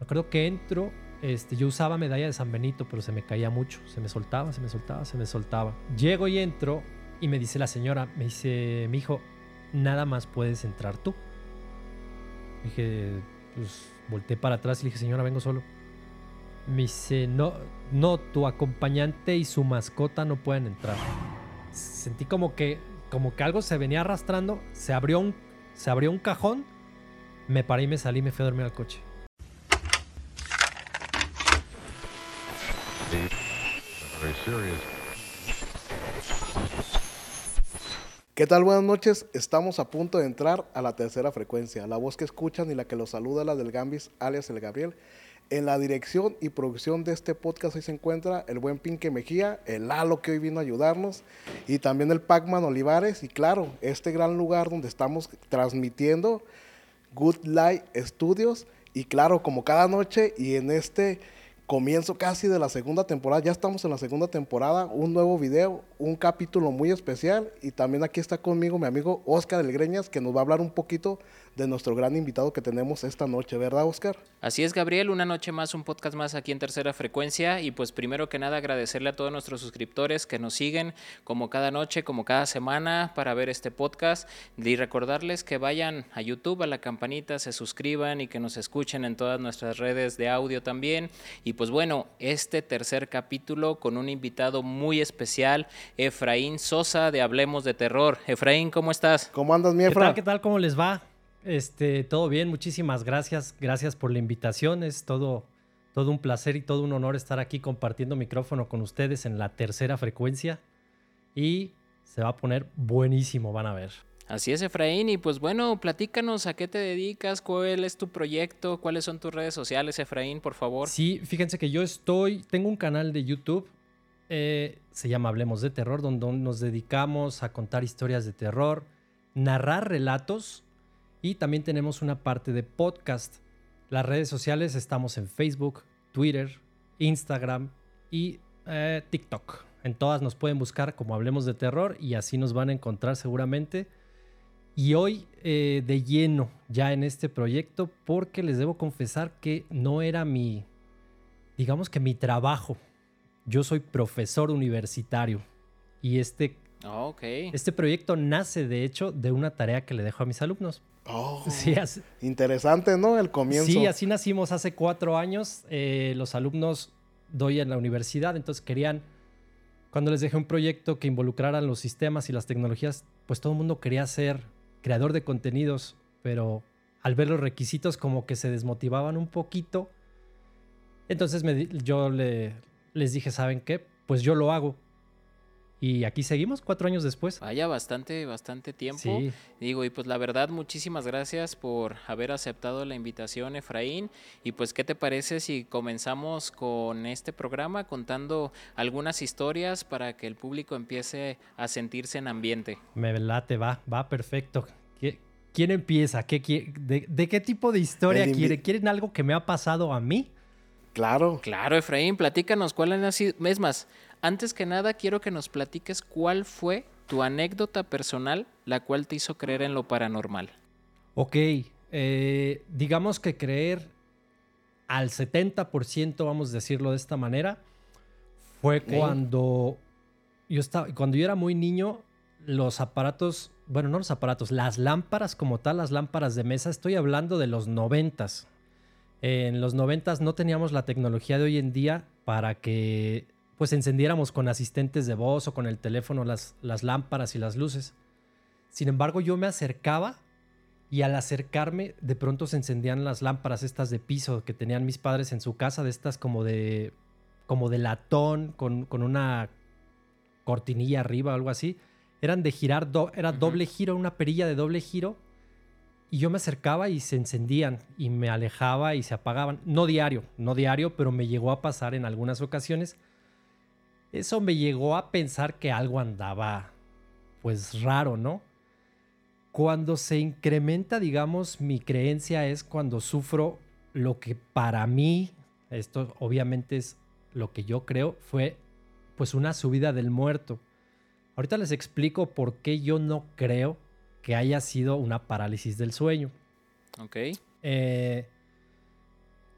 Me acuerdo que entro, este, yo usaba medalla de San Benito, pero se me caía mucho. Se me soltaba, se me soltaba, se me soltaba. Llego y entro y me dice la señora, me dice, mi hijo, nada más puedes entrar tú. Dije, pues volteé para atrás y le dije, señora, vengo solo. Me dice, no, no, tu acompañante y su mascota no pueden entrar. Sentí como que, como que algo se venía arrastrando, se abrió un, se abrió un cajón, me paré y me salí me fui a dormir al coche. ¿Qué tal? Buenas noches. Estamos a punto de entrar a la tercera frecuencia. La voz que escuchan y la que los saluda, la del Gambis, alias el Gabriel. En la dirección y producción de este podcast hoy se encuentra el buen Pinque Mejía, el Lalo que hoy vino a ayudarnos y también el Pacman Olivares y claro, este gran lugar donde estamos transmitiendo Good Light Studios y claro, como cada noche y en este comienzo casi de la segunda temporada, ya estamos en la segunda temporada, un nuevo video, un capítulo muy especial y también aquí está conmigo mi amigo Oscar del Greñas que nos va a hablar un poquito de nuestro gran invitado que tenemos esta noche, ¿verdad Oscar? Así es Gabriel, una noche más, un podcast más aquí en Tercera Frecuencia y pues primero que nada agradecerle a todos nuestros suscriptores que nos siguen como cada noche, como cada semana para ver este podcast y recordarles que vayan a YouTube, a la campanita, se suscriban y que nos escuchen en todas nuestras redes de audio también y pues bueno, este tercer capítulo con un invitado muy especial, Efraín Sosa de Hablemos de Terror. Efraín, ¿cómo estás? ¿Cómo andas, mi ¿Qué tal? ¿Qué tal? ¿Cómo les va? Este, todo bien, muchísimas gracias. Gracias por la invitación. Es todo, todo un placer y todo un honor estar aquí compartiendo micrófono con ustedes en la tercera frecuencia. Y se va a poner buenísimo, van a ver. Así es, Efraín. Y pues bueno, platícanos a qué te dedicas, cuál es tu proyecto, cuáles son tus redes sociales, Efraín, por favor. Sí, fíjense que yo estoy, tengo un canal de YouTube, eh, se llama Hablemos de Terror, donde nos dedicamos a contar historias de terror, narrar relatos y también tenemos una parte de podcast. Las redes sociales estamos en Facebook, Twitter, Instagram y eh, TikTok. En todas nos pueden buscar como Hablemos de Terror y así nos van a encontrar seguramente. Y hoy eh, de lleno ya en este proyecto porque les debo confesar que no era mi, digamos que mi trabajo. Yo soy profesor universitario y este, Oh, ok. este proyecto nace de hecho de una tarea que le dejo a mis alumnos. Oh, Sí, así, interesante, ¿no? El comienzo. sí, así nacimos hace cuatro años. Eh, los alumnos doy en la universidad, entonces querían, cuando les dejé un proyecto que involucrara los sistemas y las tecnologías, pues todo el mundo quería ser creador de contenidos, pero al ver los requisitos como que se desmotivaban un poquito. Entonces me yo le- les dije, ¿saben qué? Pues yo lo hago. Y aquí seguimos cuatro años después. Vaya bastante, bastante tiempo. Sí, Digo, y pues la verdad, muchísimas gracias por haber aceptado la invitación, Efraín. Y pues, ¿qué te parece si comenzamos con este programa contando algunas historias para que el público empiece a sentirse en ambiente? me late, va, va perfecto. ¿Qui- ¿Quién empieza? ¿Qué, de, de qué tipo de historia invi- quiere? ¿Quieren algo que me ha pasado a mí? Claro. Claro, Efraín, platícanos cuál ha sido. Es más, antes que nada, quiero que nos platiques cuál fue tu anécdota personal, la cual te hizo creer en lo paranormal. Ok, eh, digamos que creer al 70%, vamos a decirlo de esta manera, fue cuando yo estaba, cuando yo era muy niño, los aparatos, bueno, no los aparatos, las lámparas como tal, las lámparas de mesa, estoy hablando de los noventas. En los noventas no teníamos la tecnología de hoy en día para que pues encendiéramos con asistentes de voz o con el teléfono las, las lámparas y las luces. Sin embargo, yo me acercaba y al acercarme de pronto se encendían las lámparas estas de piso que tenían mis padres en su casa, de estas como de como de latón con, con una cortinilla arriba o algo así. Eran de girar, do- era doble giro, una perilla de doble giro. Y yo me acercaba y se encendían y me alejaba y se apagaban. No diario, no diario, pero me llegó a pasar en algunas ocasiones. Eso me llegó a pensar que algo andaba pues raro, ¿no? Cuando se incrementa, digamos, mi creencia es cuando sufro lo que para mí, esto obviamente es lo que yo creo, fue pues una subida del muerto. Ahorita les explico por qué yo no creo que haya sido una parálisis del sueño. ¿Ok? Eh,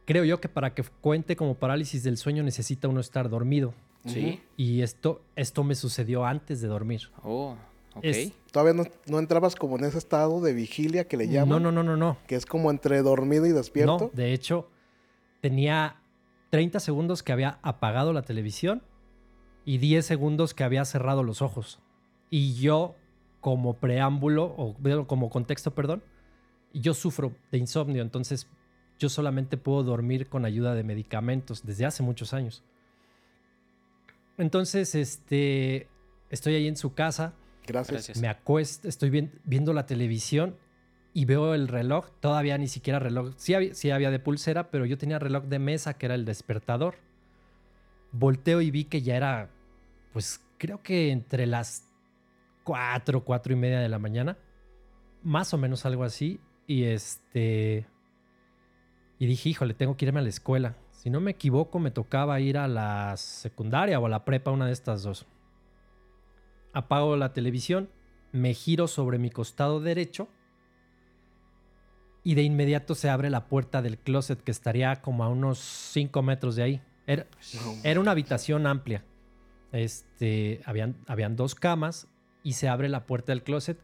creo yo que para que cuente como parálisis del sueño necesita uno estar dormido. Sí. Y esto, esto me sucedió antes de dormir. Oh, ok. Es- Todavía no, no entrabas como en ese estado de vigilia que le llaman. No, no, no, no, no. Que es como entre dormido y despierto. No, de hecho, tenía 30 segundos que había apagado la televisión y 10 segundos que había cerrado los ojos. Y yo, como preámbulo, o como contexto, perdón, yo sufro de insomnio, entonces yo solamente puedo dormir con ayuda de medicamentos desde hace muchos años. Entonces, este, estoy ahí en su casa, Gracias. Gracias. me acuesto, estoy vi- viendo la televisión y veo el reloj. Todavía ni siquiera reloj. Sí había, sí había de pulsera, pero yo tenía reloj de mesa que era el despertador. Volteo y vi que ya era, pues creo que entre las 4, 4 y media de la mañana. Más o menos algo así. Y este. Y dije, híjole, tengo que irme a la escuela. Si no me equivoco, me tocaba ir a la secundaria o a la prepa, una de estas dos apago la televisión, me giro sobre mi costado derecho y de inmediato se abre la puerta del closet que estaría como a unos 5 metros de ahí. Era, era una habitación amplia. Este, habían, habían dos camas y se abre la puerta del closet.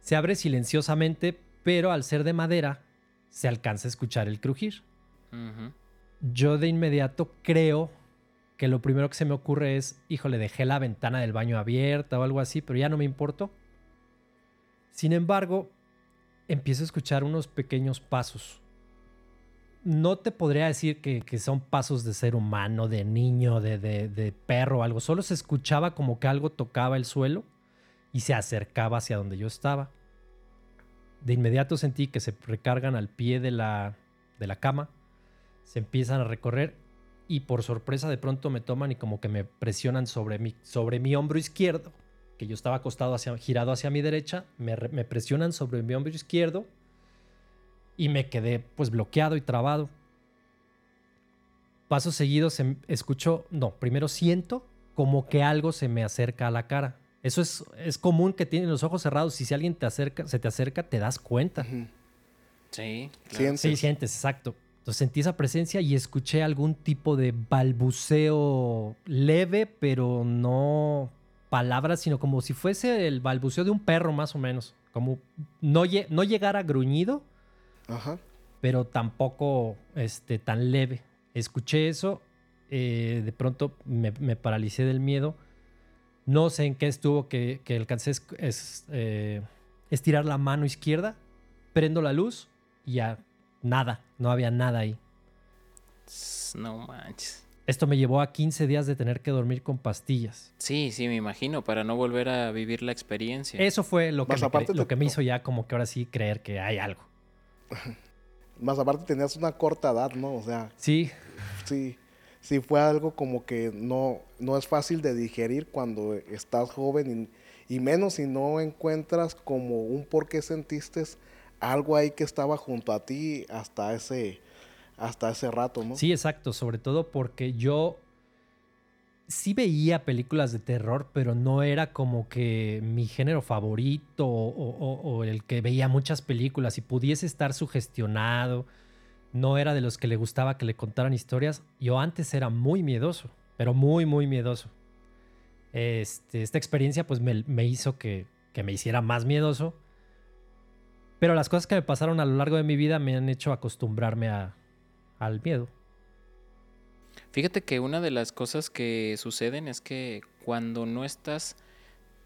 Se abre silenciosamente, pero al ser de madera se alcanza a escuchar el crujir. Ujú. Yo de inmediato creo que lo primero que se me ocurre es, híjole, dejé la ventana del baño abierta o algo así, pero ya no me importó. Sin embargo, empiezo a escuchar unos pequeños pasos. No te podría decir que, son pasos de ser humano, de niño, de, de, de perro o algo. Solo se escuchaba como que algo tocaba el suelo y se acercaba hacia donde yo estaba. De inmediato sentí que se recargan al pie de la, de la cama se empiezan a recorrer y por sorpresa de pronto me toman y como que me presionan sobre mi, sobre mi hombro izquierdo, que yo estaba acostado hacia, girado hacia mi derecha, me, me presionan sobre mi hombro izquierdo y me quedé pues bloqueado y trabado. Pasos seguidos em- escucho, no, primero siento como que algo se me acerca a la cara. Eso es, es común que tienen los ojos cerrados y si alguien te acerca, se te acerca, te das cuenta. Sí, claro. Sientes. Sí, sientes, exacto. Entonces sentí esa presencia y escuché algún tipo de balbuceo leve, pero no palabras, sino como si fuese el balbuceo de un perro más o menos. Como no, no llegar a gruñido, Ajá. pero tampoco este, tan leve. Escuché eso, eh, de pronto me, me paralicé del miedo. No sé en qué estuvo que, que alcancé es, es, eh, estirar la mano izquierda, prendo la luz y ya nada, no había nada ahí. No manches. Esto me llevó a 15 días de tener que dormir con pastillas. Sí, sí, me imagino, para no volver a vivir la experiencia. Eso fue lo que, me, lo que me hizo ya como que ahora sí creer que hay algo. Más aparte tenías una corta edad, ¿no? O sea, Sí, sí, sí fue algo como que no, no es fácil de digerir cuando estás joven y, y menos si no encuentras como un por qué sentiste algo ahí que estaba junto a ti hasta ese, hasta ese rato, ¿no? Sí, exacto, sobre todo porque yo sí veía películas de terror, pero no era como que mi género favorito o, el que veía muchas películas y pudiese estar sugestionado. No era de los que le gustaba que le contaran historias. Yo antes era muy miedoso, pero muy, muy miedoso. Este, esta experiencia pues me, me hizo que, que me hiciera más miedoso. Pero las cosas que me pasaron a lo largo de mi vida me han hecho acostumbrarme a, al miedo. Fíjate que una de las cosas que suceden es que cuando no estás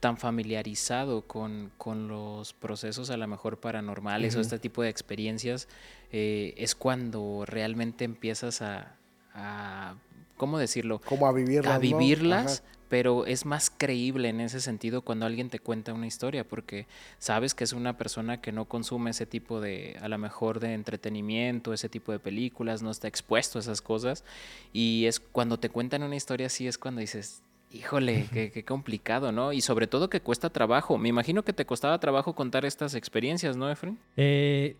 tan familiarizado con, con los procesos a lo mejor paranormales o este tipo de experiencias, eh, es cuando realmente empiezas a, a- ¿cómo decirlo? Como a vivirlas. a vivirlas. Pero es más creíble en ese sentido cuando alguien te cuenta una historia, porque sabes que es una persona que no consume ese tipo de, a lo mejor, de entretenimiento, ese tipo de películas, no está expuesto a esas cosas, y es cuando te cuentan una historia así es cuando dices, híjole, qué, qué complicado, ¿no? Y sobre todo que cuesta trabajo. Me imagino que te costaba trabajo contar estas experiencias, ¿no, Efren? Eh,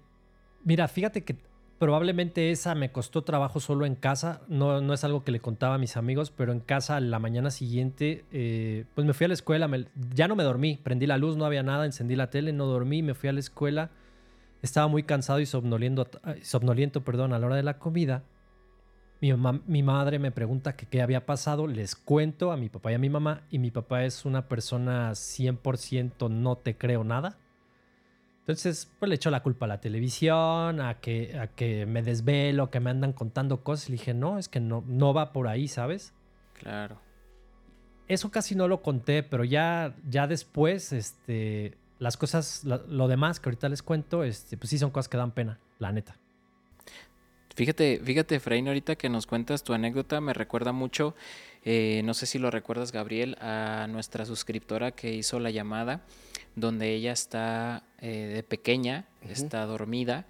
mira, fíjate que probablemente esa me costó trabajo solo en casa. No, no es algo que le contaba a mis amigos, pero en casa la mañana siguiente, eh, pues me fui a la escuela. ya no me dormí. Prendí la luz, no había nada. Encendí la tele, no dormí. Me fui a la escuela. Estaba muy cansado y somnoliento, perdón, a la hora de la comida. mi, mi madre me pregunta qué había pasado, les cuento a mi papá y a mi mamá, y mi papá es una persona 100% no te creo nada. Entonces, pues le echo la culpa a la televisión, a que, a que me desvelo, que me andan contando cosas. Y le dije, no, es que no, no va por ahí, ¿sabes? Claro. Eso casi no lo conté, pero ya, ya después, este, las cosas, lo, demás que ahorita les cuento, este, pues sí son cosas que dan pena, la neta. Fíjate, fíjate, Efraín, ahorita que nos cuentas tu anécdota, me recuerda mucho, eh, no sé si lo recuerdas, Gabriel, a nuestra suscriptora que hizo la llamada donde ella está eh, de pequeña, está dormida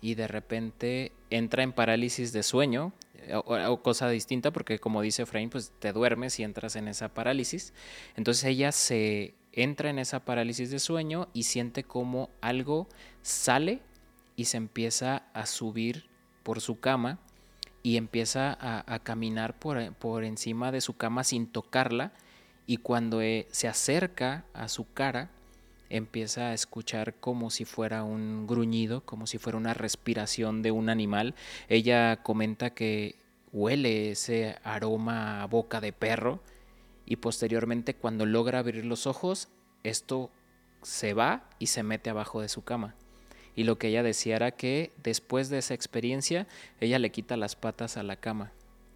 y de repente entra en parálisis de sueño eh, o, cosa distinta porque como dice Efraín, pues te duermes y entras en esa parálisis. Entonces ella se entra en esa parálisis de sueño y siente como algo sale y se empieza a subir por su cama y empieza a, caminar por, por, encima de su cama sin tocarla y cuando eh, se acerca a su cara empieza a escuchar como si fuera un gruñido, como si fuera una respiración de un animal. Ella comenta que huele ese aroma a boca de perro y posteriormente cuando logra abrir los ojos, esto se va y se mete abajo de su cama. Y lo que ella decía era que después de esa experiencia, ella le quita las patas a la cama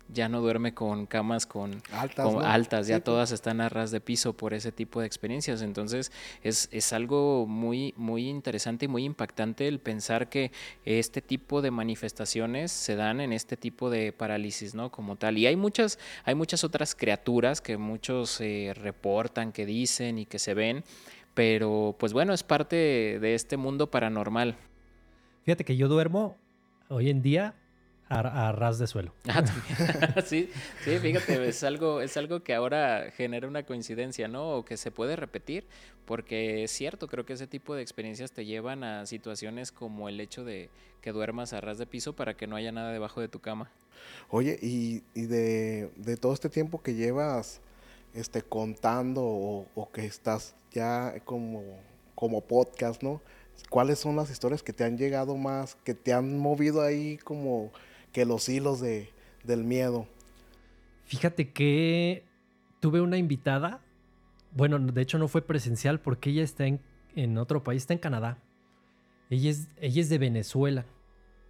ya no duerme con camas con altas, altas ya pues. todas están a ras de piso por ese tipo de experiencias. Entonces es, es, algo muy, muy interesante y muy impactante el pensar que este tipo de manifestaciones se dan en este tipo de parálisis, ¿no? Como tal. Y hay muchas, hay muchas otras criaturas que muchos eh, reportan, que dicen y que se ven, pero pues bueno, es parte de este mundo paranormal. Fíjate que yo duermo hoy en día a, ras de suelo. Ah, sí, sí, fíjate, es algo, es algo que ahora genera una coincidencia, ¿no? O que se puede repetir, porque es cierto, creo que ese tipo de experiencias te llevan a situaciones como el hecho de que duermas a ras de piso para que no haya nada debajo de tu cama. Oye, y, de, todo este tiempo que llevas este, contando o, que estás ya como, como podcast, ¿no? ¿Cuáles son las historias que te han llegado más, que te han movido ahí como que los hilos de, del miedo. Fíjate que tuve una invitada, bueno, de hecho no fue presencial porque ella está en, en otro país, está en Canadá. Ella es, ella es de Venezuela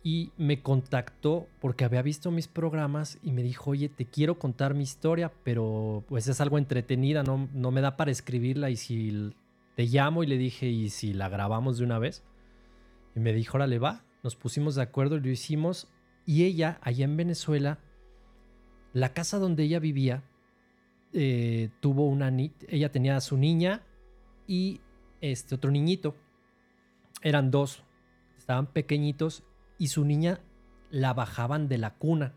y me contactó porque había visto mis programas y me dijo, oye, te quiero contar mi historia, pero pues es algo entretenida, no, no me da para escribirla y si te llamo y le dije, ¿y si la grabamos de una vez? Y me dijo, órale, va, nos pusimos de acuerdo y lo hicimos y ella, allá en Venezuela, la casa donde ella vivía, eh, tuvo una... Ella tenía a su niña y este otro niñito. Eran dos. Estaban pequeñitos y su niña la bajaban de la cuna.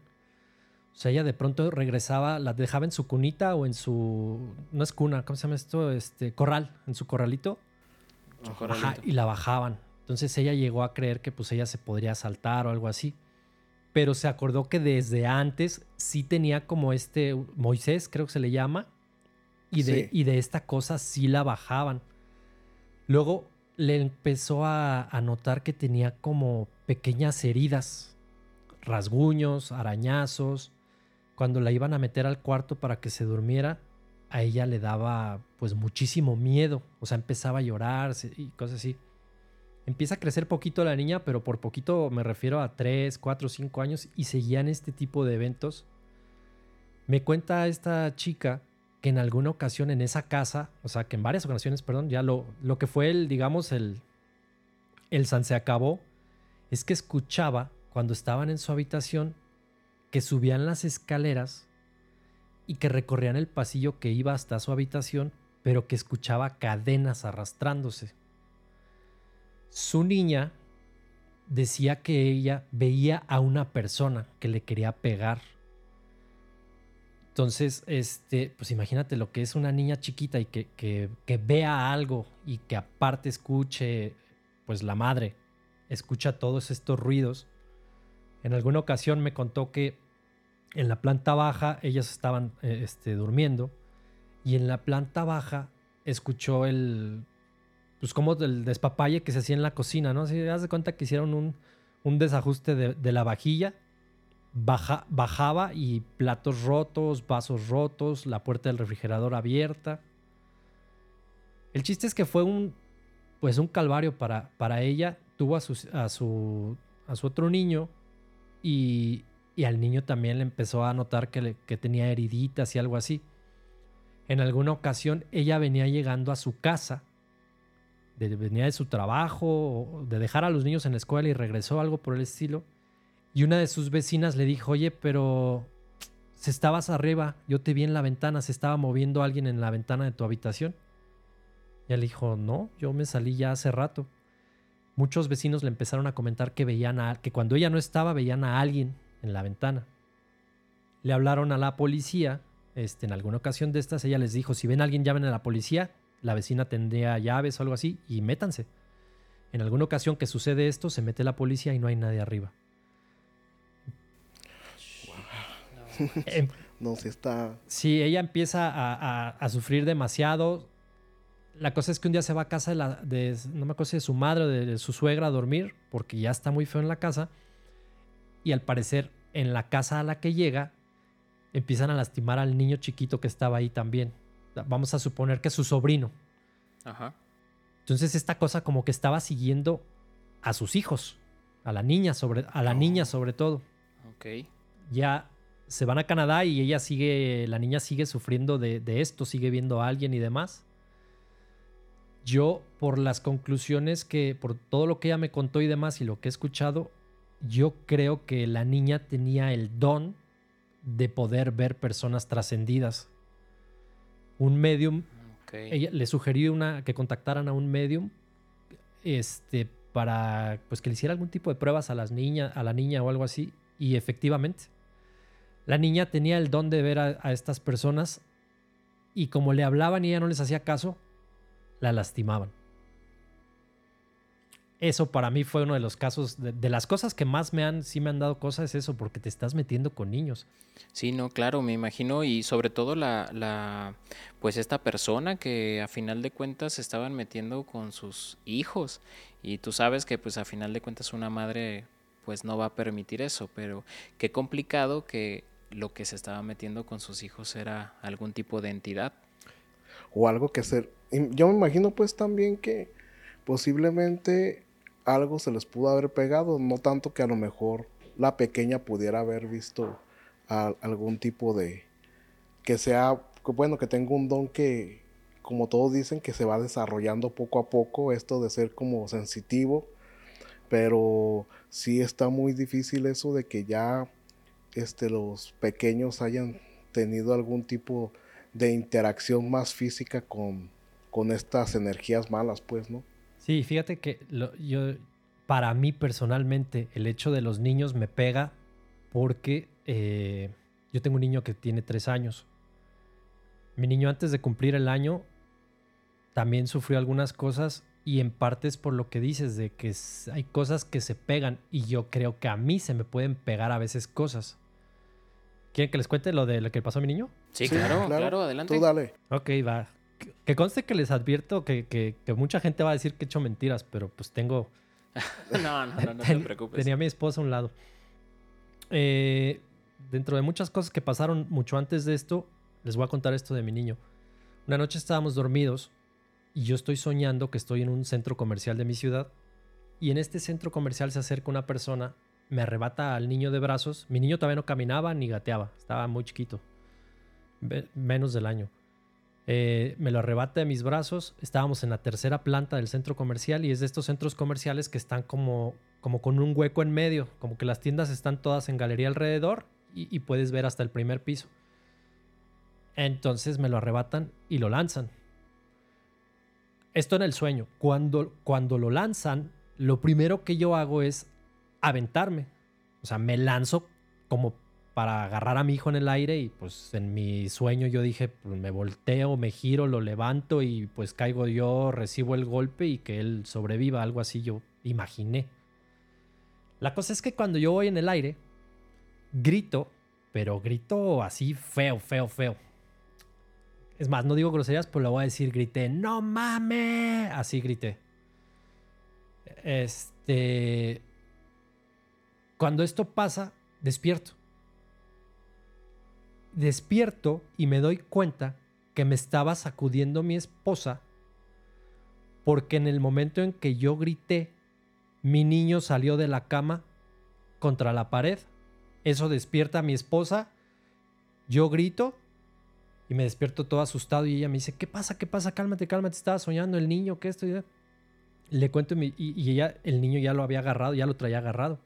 O sea, ella de pronto regresaba, la dejaba en su cunita o en su. No es cuna, ¿cómo se llama esto? Este, corral, en su corralito. y la bajaban. Entonces ella llegó a creer que pues ella se podría saltar o algo así pero se acordó que desde antes sí tenía como este Moisés, creo que se le llama, y de, y de esta cosa sí la bajaban. Luego le empezó a, a, notar que tenía como pequeñas heridas, rasguños, arañazos. Cuando la iban a meter al cuarto para que se durmiera, a ella le daba pues muchísimo miedo, o sea, empezaba a llorar y cosas así. Empieza a crecer poquito la niña, pero por poquito me refiero a 3, 4, 5 años y seguían este tipo de eventos. Me cuenta esta chica que en alguna ocasión en esa casa, o sea, que en varias ocasiones, perdón, ya lo, lo que fue el, digamos, el, el san se acabó, es que escuchaba cuando estaban en su habitación que subían las escaleras y que recorrían el pasillo que iba hasta su habitación, pero que escuchaba cadenas arrastrándose su niña decía que ella veía a una persona que le quería pegar. Entonces, este, pues imagínate lo que es una niña chiquita y que, que, que, vea algo y que aparte escuche, pues la madre escucha todos estos ruidos. En alguna ocasión me contó que en la planta baja ellas estaban eh, este, durmiendo y en la planta baja escuchó el, pues como del despapalle que se hacía en la cocina, ¿no? Si das de cuenta que hicieron un, desajuste de, la vajilla baja, bajaba y platos rotos, vasos rotos, la puerta del refrigerador abierta. El chiste es que fue un, pues un calvario para, para ella. Tuvo a su, otro niño y, al niño también le empezó a notar que, tenía heriditas y algo así. En alguna ocasión ella venía llegando a su casa, venía de su trabajo, de dejar a los niños en la escuela y regresó algo por el estilo. Y una de sus vecinas le dijo, oye, pero se estabas arriba, yo te vi en la ventana, se estaba moviendo alguien en la ventana de tu habitación. Y él dijo, no, yo me salí ya hace rato. Muchos vecinos le empezaron a comentar que veían a, que cuando ella no estaba veían a alguien en la ventana. Le hablaron a la policía, este, en alguna ocasión de estas, ella les dijo, si ven a alguien llamen a la policía, la vecina tendría llaves o algo así y métanse. En alguna ocasión que sucede esto, se mete la policía y no hay nadie arriba. Em, No, sí está. Sí, ella empieza a, a- a sufrir demasiado. La cosa es que un día se va a casa de, la, de no me acuerdo si de su madre o de, de su suegra a dormir, porque ya está muy feo en la casa. Y al parecer, en la casa a la que llega, empiezan a lastimar al niño chiquito que estaba ahí también. Vamos a suponer que es su sobrino. Ajá. Entonces esta cosa como que estaba siguiendo a sus hijos, a la niña sobre, a la niña sobre todo Ok. ya se van a Canadá y ella sigue, la niña sigue sufriendo de, de esto, sigue viendo a alguien y demás. Yo, por las conclusiones que, por todo lo que ella me contó y demás y lo que he escuchado, yo creo que la niña tenía el don de poder ver personas trascendidas. Un medium ella le sugerí una, que contactaran a un medium este, para pues, que le hiciera algún tipo de pruebas a, las niñas, a la niña o algo así. Y efectivamente, la niña tenía el don de ver a, a estas personas y como le hablaban y ella no les hacía caso, la lastimaban. Eso para mí fue uno de los casos, de, de las cosas que más me han, sí me han dado cosas, es eso, porque te estás metiendo con niños. Sí, no, claro, me imagino y sobre todo la, la, pues esta persona que a final de cuentas se estaban metiendo con sus hijos y tú sabes que pues a final de cuentas una madre pues no va a permitir eso, pero qué complicado que lo que se estaba metiendo con sus hijos era algún tipo de entidad. O algo que ser. Yo me imagino, pues, también que posiblemente algo se les pudo haber pegado. No tanto que a lo mejor la pequeña pudiera haber visto algún tipo de. Que sea. Bueno, que tenga un don que. Como todos dicen, que se va desarrollando poco a poco. Esto de ser como sensitivo. Pero sí está muy difícil eso de que ya este, los pequeños hayan tenido algún tipo de interacción más física con, con estas energías malas, pues, ¿no? Sí, fíjate que lo- yo, para mí personalmente, el hecho de los niños me pega porque eh, yo tengo un niño que tiene tres años. Mi niño antes de cumplir el año también sufrió algunas cosas y en parte es por lo que dices, de que hay cosas que se pegan y yo creo que a mí se me pueden pegar a veces cosas. ¿Quieren que les cuente lo de lo que pasó a mi niño? Sí, claro, claro, adelante. Tú dale. Ok, va. Que- conste que les advierto que, que- que mucha gente va a decir que he hecho mentiras, pero pues tengo... No, no, no, no te preocupes. Tenía a mi esposa a un lado. Eh, dentro de muchas cosas que pasaron mucho antes de esto, les voy a contar esto de mi niño. Una noche estábamos dormidos y yo estoy soñando que estoy en un centro comercial de mi ciudad y en este centro comercial se acerca una persona, me arrebata al niño de brazos. Mi niño todavía no caminaba ni gateaba, estaba muy chiquito, menos del año. Eh, me lo arrebata de mis brazos. Estábamos en la tercera planta del centro comercial y es de estos centros comerciales que están como, como con un hueco en medio, como que las tiendas están todas en galería alrededor y, puedes ver hasta el primer piso. Entonces me lo arrebatan y lo lanzan. Esto en el sueño. Cuando, cuando lo lanzan, lo primero que yo hago es aventarme. O sea, me lanzo como para agarrar a mi hijo en el aire y pues en mi sueño yo dije, pues me volteo, me giro, lo levanto y pues caigo yo, recibo el golpe y que él sobreviva, algo así yo imaginé. La cosa es que cuando yo voy en el aire, grito, pero grito así feo, feo, feo. Es más, no digo groserías, pero lo voy a decir, grité, no mames, así grité. Este, cuando esto pasa, despierto. Despierto y me doy cuenta que me estaba sacudiendo mi esposa porque en el momento en que yo grité, mi niño salió de la cama contra la pared. Eso despierta a mi esposa. Yo grito y me despierto todo asustado y ella me dice, ¿qué pasa? ¿Qué pasa? Cálmate, cálmate, estaba soñando el niño, ¿qué esto? Le cuento y, y ella, el niño ya lo había agarrado, ya lo traía agarrado.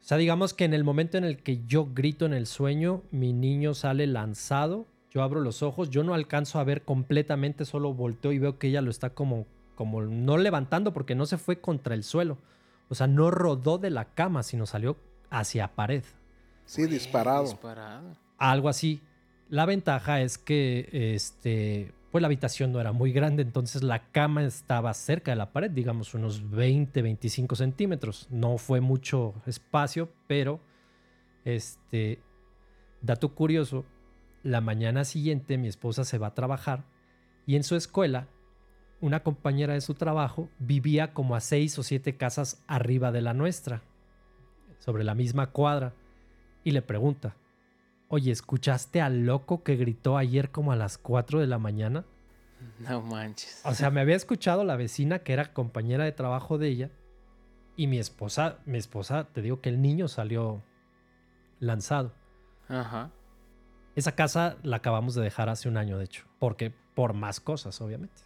O sea, digamos que en el momento en el que yo grito en el sueño, mi niño sale lanzado, yo abro los ojos, yo no alcanzo a ver completamente, solo volteo y veo que ella lo está como, como no levantando porque no se fue contra el suelo. O sea, no rodó de la cama, sino salió hacia pared. Sí, disparado. disparado. Algo así. La ventaja es que este, pues la habitación no era muy grande, entonces la cama estaba cerca de la pared, digamos unos 20, 25 centímetros. No fue mucho espacio, pero este, dato curioso, la mañana siguiente mi esposa se va a trabajar y en su escuela una compañera de su trabajo vivía como a seis o siete casas arriba de la nuestra, sobre la misma cuadra, y le pregunta, Oye, ¿escuchaste al loco que gritó ayer como a las 4 de la mañana? No manches. O sea, me había escuchado la vecina que era compañera de trabajo de ella y mi esposa, mi esposa, te digo que el niño salió lanzado. Ajá. Esa casa la acabamos de dejar hace un año, de hecho, porque por más cosas, obviamente.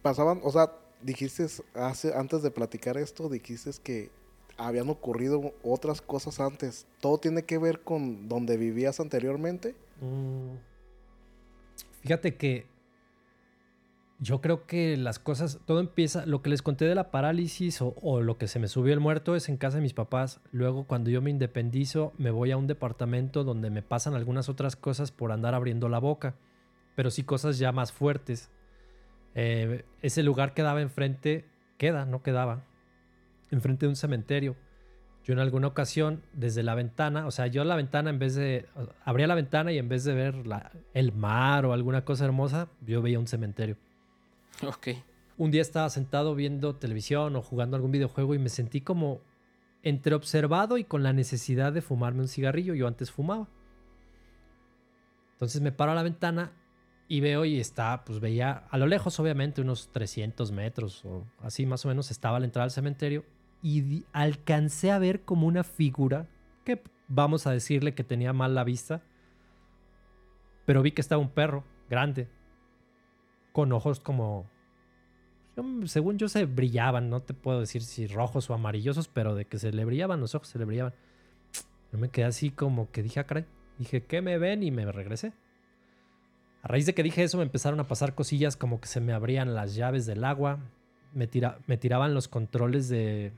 Pasaban, o sea, dijiste hace antes de platicar esto, dijiste que habían ocurrido otras cosas antes. ¿Todo tiene que ver con donde vivías anteriormente? Mm. Fíjate que yo creo que las cosas, todo empieza, lo que les conté de la parálisis o, lo que se me subió el muerto es en casa de mis papás. Luego cuando yo me independizo me voy a un departamento donde me pasan algunas otras cosas por andar abriendo la boca, pero sí cosas ya más fuertes. Eh, ese lugar quedaba enfrente, queda, no quedaba, enfrente de un cementerio. Yo en alguna ocasión, desde la ventana, o sea, yo la ventana en vez de, abría la ventana y en vez de ver la, el mar o alguna cosa hermosa, yo veía un cementerio. Ok. Un día estaba sentado viendo televisión o jugando algún videojuego y me sentí como entre observado y con la necesidad de fumarme un cigarrillo. Yo antes fumaba. Entonces me paro a la ventana y veo y está, pues veía a lo lejos, obviamente, unos 300 metros o así más o menos, estaba a la entrada del cementerio y alcancé a ver como una figura que vamos a decirle que tenía mal la vista, pero vi que estaba un perro grande, con ojos como, según yo se brillaban, no te puedo decir si rojos o amarillosos, pero de que se le brillaban los ojos, se le brillaban. Yo me quedé así como que dije, ah, caray, dije, ¿qué me ven? Y me regresé. A raíz de que dije eso me empezaron a pasar cosillas como que se me abrían las llaves del agua, me, me tiraban los controles de...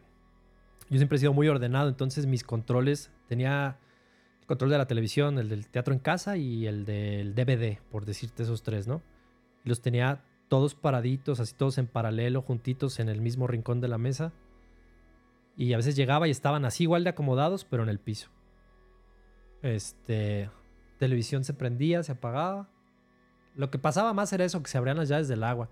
Yo siempre he sido muy ordenado, entonces mis controles, tenía el control de la televisión, el del teatro en casa y el del DVD, por decirte esos tres, ¿no? Los tenía todos paraditos, así todos en paralelo, juntitos en el mismo rincón de la mesa. Y a veces llegaba y estaban así igual de acomodados, pero en el piso. Este, televisión se prendía, se apagaba lo que pasaba más era eso, que se abrían las llaves del agua.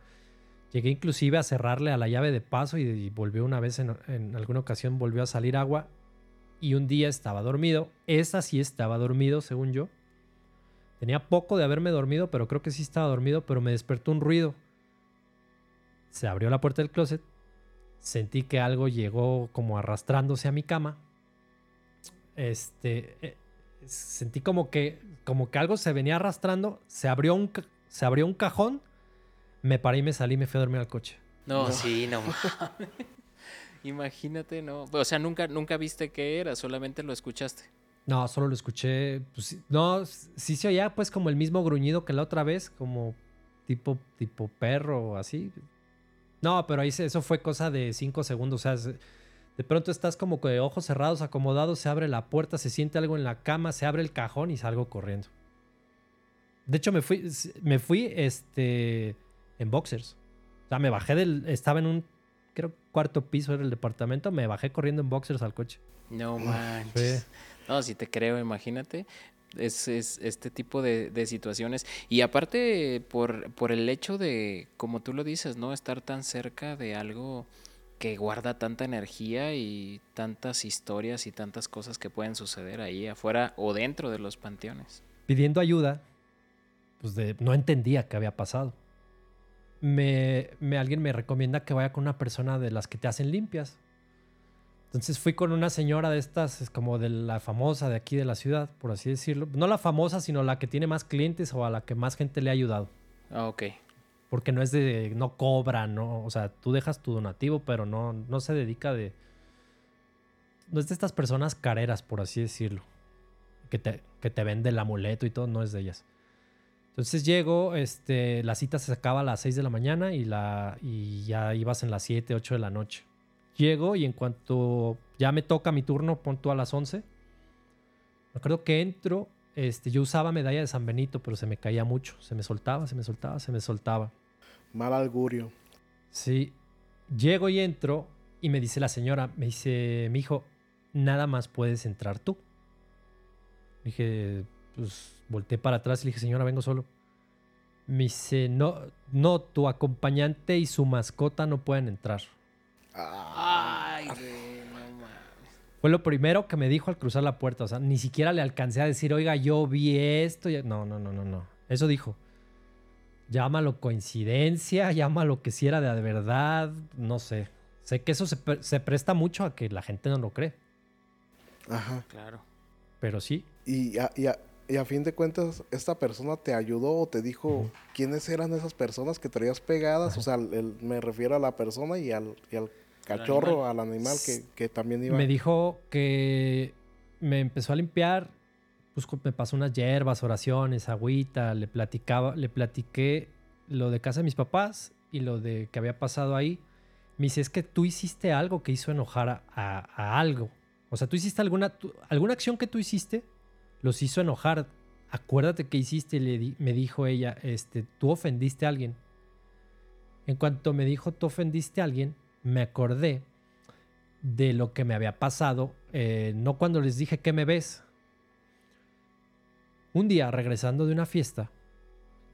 Llegué inclusive a cerrarle a la llave de paso y, volvió una vez, en, alguna ocasión volvió a salir agua y un día estaba dormido. Esa sí estaba dormido, según yo. Tenía poco de haberme dormido, pero creo que sí estaba dormido, pero me despertó un ruido. Se abrió la puerta del closet. Sentí que algo llegó como arrastrándose a mi cama. Este, eh, sentí como que, como que algo se venía arrastrando, se abrió un, se abrió un cajón, me paré y me salí y me fui a dormir al coche. No, sí, no. Imagínate, no. O sea, nunca, nunca viste qué era, solamente lo escuchaste. No, solo lo escuché. Pues, no, sí se oía pues como el mismo gruñido que la otra vez, como tipo, tipo perro o así. No, pero ahí eso fue cosa de cinco segundos. O sea, de pronto estás como de ojos cerrados, acomodados, se abre la puerta, se siente algo en la cama, se abre el cajón y salgo corriendo. De hecho, me fui, me fui este, en boxers. O sea, me bajé del. Estaba en un, creo, cuarto piso era el departamento. Me bajé corriendo en boxers al coche. No manches. No, si te creo, imagínate. Es, es, este tipo de, de, situaciones. Y aparte, por, por el hecho de, como tú lo dices, ¿no? Estar tan cerca de algo que guarda tanta energía y tantas historias y tantas cosas que pueden suceder ahí afuera o dentro de los panteones. Pidiendo ayuda, pues de, no entendía qué había pasado. Me, me, alguien me recomienda que vaya con una persona de las que te hacen limpias. Entonces fui con una señora de estas, es como de la famosa de aquí de la ciudad, por así decirlo. No la famosa, sino la que tiene más clientes o a la que más gente le ha ayudado. Ah, ok. Porque no es de, no cobra, ¿no? O sea, tú dejas tu donativo, pero no, no se dedica de... No es de estas personas careras, por así decirlo. Que te, que te vende el amuleto y todo, no es de ellas. Entonces llego, este, la cita se acaba a las 6 de la mañana y, la, y ya ibas en las 7, 8 de la noche. Llego y en cuanto ya me toca mi turno, pon tú a las 11. Me acuerdo que entro, este, yo usaba medalla de San Benito, pero se me caía mucho. Se me soltaba, se me soltaba, se me soltaba. Mal augurio. Sí. Llego y entro y me dice la señora, me dice, mi hijo, nada más puedes entrar tú. Dije, pues volteé para atrás y le dije, señora, vengo solo. Me dice, no, no, tu acompañante y su mascota no pueden entrar. Ay, güey, mames. Fue lo primero que me dijo al cruzar la puerta. O sea, ni siquiera le alcancé a decir, oiga, yo vi esto. No, no, no, no, no. Eso dijo. Llámalo coincidencia, llámalo que si era de verdad, no sé. Sé que eso se, se, presta mucho a que la gente no lo cree. Ajá. Claro. Pero sí. Y a, y y a fin de cuentas, ¿esta persona te ayudó o te dijo quiénes eran esas personas que traías pegadas? O sea, el, me refiero a la persona y al, y al cachorro, al animal que, que, también iba. Me dijo que me empezó a limpiar, pues me pasó unas hierbas, oraciones, agüita, le platicaba, le platiqué lo de casa de mis papás y lo de que había pasado ahí. Me dice, es que tú hiciste algo que hizo enojar a, a, a algo. O sea, tú hiciste alguna, tú, alguna acción que tú hiciste, los hizo enojar. Acuérdate que hiciste, le me dijo ella, este, tú ofendiste a alguien. En cuanto me dijo, tú ofendiste a alguien, me acordé de lo que me había pasado, eh, no cuando les dije que me ves. Un día, regresando de una fiesta,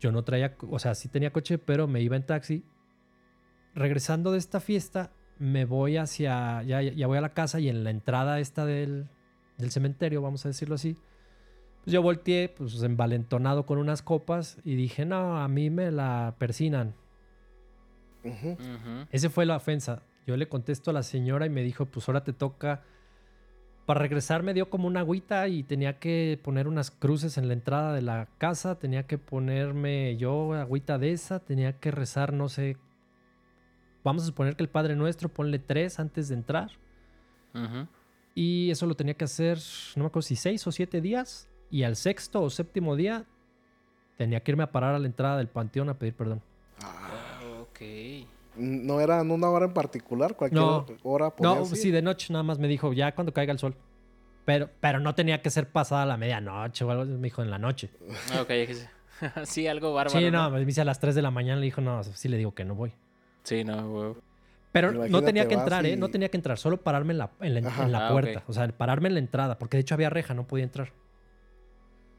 yo no traía, o sea, sí tenía coche, pero me iba en taxi. Regresando de esta fiesta, me voy hacia, ya, voy a la casa y en la entrada esta del cementerio, vamos a decirlo así, pues yo volteé, pues envalentonado con unas copas y dije, no, a mí me la persinan. Uh -huh. Uh -huh. Ese fue la ofensa. Yo le contesto a la señora y me dijo, pues ahora te toca. Para regresar me dio como una agüita y tenía que poner unas cruces en la entrada de la casa, tenía que ponerme yo agüita de esa, tenía que rezar, no sé. Vamos a suponer que el Padre Nuestro, ponle tres antes de entrar. Uh -huh. Y eso lo tenía que hacer, no me acuerdo si seis o siete días. Y al sexto o séptimo día tenía que irme a parar a la entrada del panteón a pedir perdón. Ah, ok. ¿No era en una hora en particular? ¿Cualquier No. hora No, ir? sí, de noche nada más me dijo, ya cuando caiga el sol. Pero, pero no tenía que ser pasada la medianoche o algo, me dijo en la noche. Ah, Ok, sí, algo bárbaro. Sí, no, me dice a las 3 de la mañana, le dijo, no, sí le digo que no voy. Sí, no, güey. Pero no tenía que entrar, ¿eh? No tenía que entrar, solo pararme en la, en la, Ajá. en la Ah, puerta. ok. O sea, pararme en la entrada, porque de hecho había reja, no podía entrar.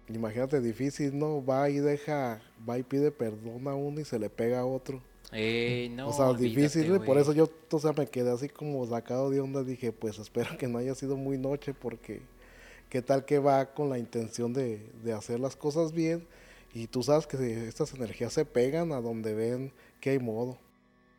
Imagínate, difícil, ¿no? Va y deja, va y pide perdón a uno y se le pega a otro. Ey, no, o sea, olvídate, difícil, güey. Por güey. eso yo, o sea, me quedé así como sacado de onda. Dije, pues espero que no haya sido muy noche porque qué tal que va con la intención de, de hacer las cosas bien. Y tú sabes que estas energías se pegan a donde ven que hay modo.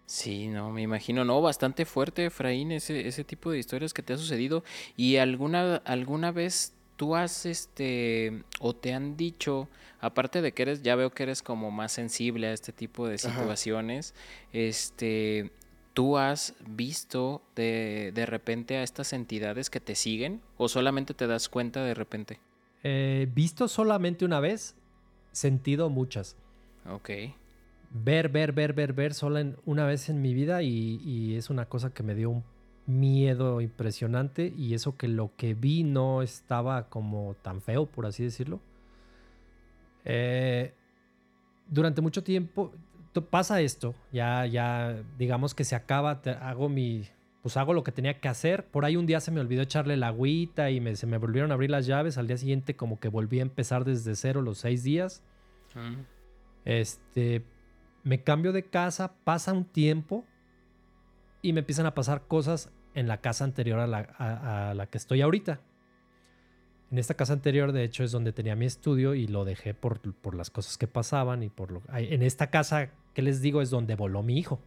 Sí, no, me imagino, no, bastante fuerte, Efraín, ese, ese tipo de historias que te ha sucedido. ¿Y alguna, alguna vez tú has, este, o te han dicho, aparte de que eres, ya veo que eres como más sensible a este tipo de Ajá. situaciones, este, tú has visto de, de repente a estas entidades que te siguen o solamente te das cuenta de repente? Eh, visto solamente una vez, sentido muchas. Ok, ver, ver, ver, ver, ver sola en- una vez en mi vida y, y es una cosa que me dio un miedo impresionante y eso que lo que vi no estaba como tan feo, por así decirlo. Eh, durante mucho tiempo pasa esto, ya, ya digamos que se acaba, te- hago mi, pues hago lo que tenía que hacer. Por ahí un día se me olvidó echarle la agüita y me- se me volvieron a abrir las llaves. Al día siguiente como que volví a empezar desde cero los seis días. Este, me cambio de casa, pasa un tiempo y me empiezan a pasar cosas en la casa anterior a la, a- la que estoy ahorita. En esta casa anterior, de hecho, es donde tenía mi estudio y lo dejé por, por las cosas que pasaban y por lo... En esta casa, que les digo, es donde voló mi hijo.